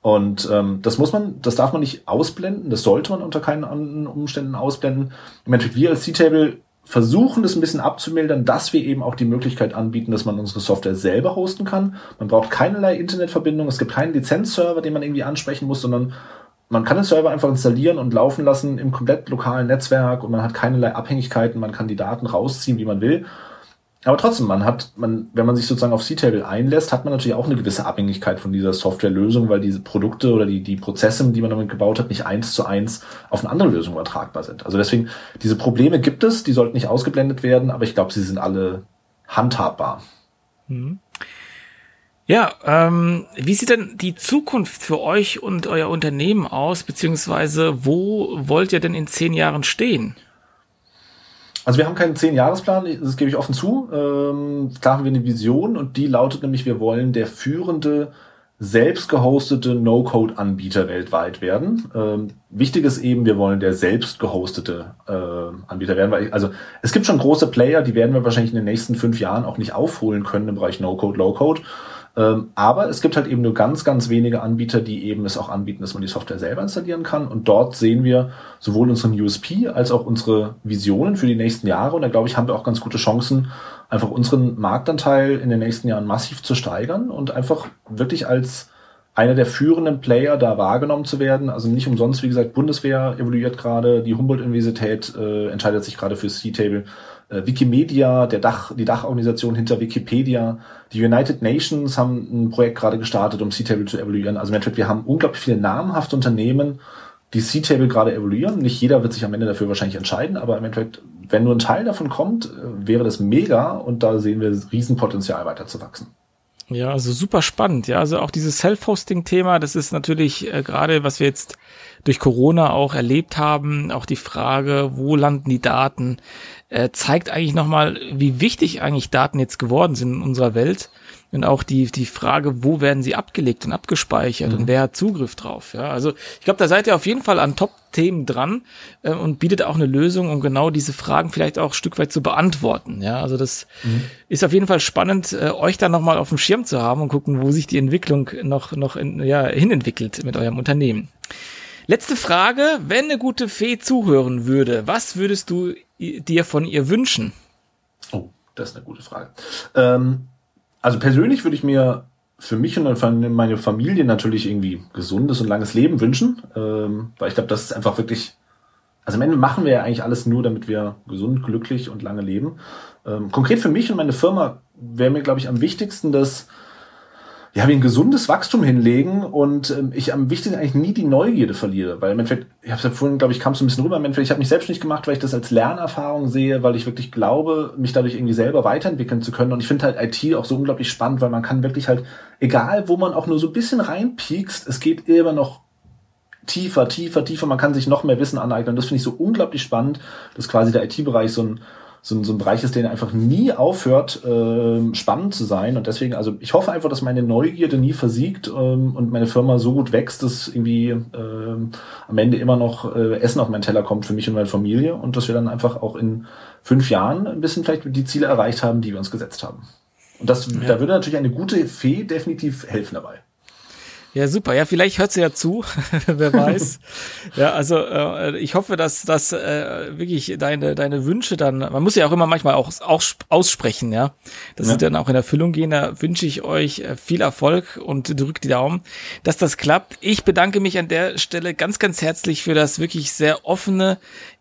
Und ähm, das muss man, das darf man nicht ausblenden, das sollte man unter keinen anderen Umständen ausblenden. Im Endeffekt, wir als C-Table versuchen das ein bisschen abzumildern, dass wir eben auch die Möglichkeit anbieten, dass man unsere Software selber hosten kann. Man braucht keinerlei Internetverbindung, es gibt keinen Lizenzserver, den man irgendwie ansprechen muss, sondern man kann den Server einfach installieren und laufen lassen im komplett lokalen Netzwerk und man hat keinerlei Abhängigkeiten, man kann die Daten rausziehen, wie man will. Aber trotzdem, man hat, man, wenn man sich sozusagen auf C-Table einlässt, hat man natürlich auch eine gewisse Abhängigkeit von dieser Softwarelösung, weil diese Produkte oder die, die Prozesse, die man damit gebaut hat, nicht eins zu eins auf eine andere Lösung übertragbar sind. Also deswegen, diese Probleme gibt es, die sollten nicht ausgeblendet werden, aber ich glaube, sie sind alle handhabbar. Mhm.
Ja, ähm, wie sieht denn die Zukunft für euch und euer Unternehmen aus, beziehungsweise wo wollt ihr denn in zehn Jahren stehen?
Also wir haben keinen Zehn-Jahresplan, das gebe ich offen zu. Ähm, klar haben wir eine Vision und die lautet nämlich, wir wollen der führende selbst gehostete No-Code-Anbieter weltweit werden. Ähm, wichtig ist eben, wir wollen der selbst gehostete äh, Anbieter werden, weil ich, also es gibt schon große Player, die werden wir wahrscheinlich in den nächsten fünf Jahren auch nicht aufholen können im Bereich No-Code, Low-Code. Ähm, aber es gibt halt eben nur ganz, ganz wenige Anbieter, die eben es auch anbieten, dass man die Software selber installieren kann. Und dort sehen wir sowohl unseren USP als auch unsere Visionen für die nächsten Jahre. Und da glaube ich, haben wir auch ganz gute Chancen, einfach unseren Marktanteil in den nächsten Jahren massiv zu steigern und einfach wirklich als einer der führenden Player da wahrgenommen zu werden. Also nicht umsonst, wie gesagt, Bundeswehr evaluiert gerade, die Humboldt-Universität äh, entscheidet sich gerade für C-Table äh, Wikimedia, der Dach, die Dachorganisation hinter Wikipedia, die United Nations haben ein Projekt gerade gestartet, um C-Table zu evaluieren. Also im Endeffekt, wir haben unglaublich viele namhafte Unternehmen, die C-Table gerade evaluieren. Nicht jeder wird sich am Ende dafür wahrscheinlich entscheiden, aber im Endeffekt, wenn nur ein Teil davon kommt, äh, wäre das mega und da sehen wir Riesenpotenzial weiter zu wachsen.
Ja, also super spannend. Ja, also auch dieses Self-Hosting-Thema, das ist natürlich äh, gerade, was wir jetzt durch Corona auch erlebt haben, auch die Frage, wo landen die Daten, äh, zeigt eigentlich nochmal, wie wichtig eigentlich Daten jetzt geworden sind in unserer Welt. Und auch die, die Frage, wo werden sie abgelegt und abgespeichert mhm. und wer hat Zugriff drauf. Ja, also ich glaube, da seid ihr auf jeden Fall an Top-Themen dran äh, und bietet auch eine Lösung, um genau diese Fragen vielleicht auch ein Stück weit zu beantworten. Ja, also das mhm. ist auf jeden Fall spannend, äh, euch da nochmal auf dem Schirm zu haben und gucken, wo sich die Entwicklung noch, noch in, ja, hinentwickelt mit eurem Unternehmen. Letzte Frage, wenn eine gute Fee zuhören würde, was würdest du dir von ihr wünschen?
Oh, das ist eine gute Frage. Ähm also persönlich würde ich mir für mich und meine Familie natürlich irgendwie gesundes und langes Leben wünschen, ähm, weil ich glaube, das ist einfach wirklich, also am Ende machen wir ja eigentlich alles nur, damit wir gesund, glücklich und lange leben. Ähm, konkret für mich und meine Firma wäre mir, glaube ich, am wichtigsten, dass ja, wie ein gesundes Wachstum hinlegen und ähm, ich am wichtigsten eigentlich nie die Neugierde verliere, weil im Endeffekt, ich habe es ja vorhin, glaube ich, kam so ein bisschen rüber, im Endeffekt, ich habe mich selbstständig gemacht, weil ich das als Lernerfahrung sehe, weil ich wirklich glaube, mich dadurch irgendwie selber weiterentwickeln zu können. Und ich finde halt IT auch so unglaublich spannend, weil man kann wirklich halt, egal wo man auch nur so ein bisschen reinpiekst, es geht immer noch tiefer, tiefer, tiefer, man kann sich noch mehr Wissen aneignen. Und das finde ich so unglaublich spannend, dass quasi der IT-Bereich so ein so, ein, so ein Bereich ist, der einfach nie aufhört, äh, spannend zu sein. Und deswegen, also ich hoffe einfach, dass meine Neugierde nie versiegt ähm, und meine Firma so gut wächst, dass irgendwie äh, am Ende immer noch äh, Essen auf meinen Teller kommt für mich und meine Familie und dass wir dann einfach auch in fünf Jahren ein bisschen vielleicht die Ziele erreicht haben, die wir uns gesetzt haben. Und das, ja. da würde natürlich eine gute Fee definitiv helfen dabei.
Ja, super. Ja, vielleicht hört sie ja zu, [LAUGHS] wer weiß. ja, also äh, ich hoffe, dass dass äh, wirklich deine deine Wünsche dann, man muss ja auch immer manchmal auch, auch aussprechen, ja, dass ja. sie dann auch in Erfüllung gehen. Da wünsche ich euch äh, viel Erfolg und drückt die Daumen, dass das klappt. Ich bedanke mich an der Stelle ganz ganz herzlich für das wirklich sehr offene,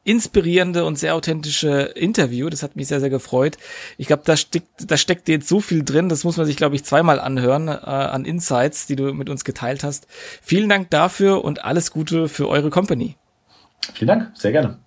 inspirierende und sehr authentische Interview. Das hat mich sehr, sehr gefreut. Ich glaube, da steckt, da steckt jetzt so viel drin. Das muss man sich, glaube ich, zweimal anhören äh, an Insights, die du mit uns geteilt hast. Vielen Dank dafür und alles Gute für eure Company.
Vielen Dank, sehr gerne.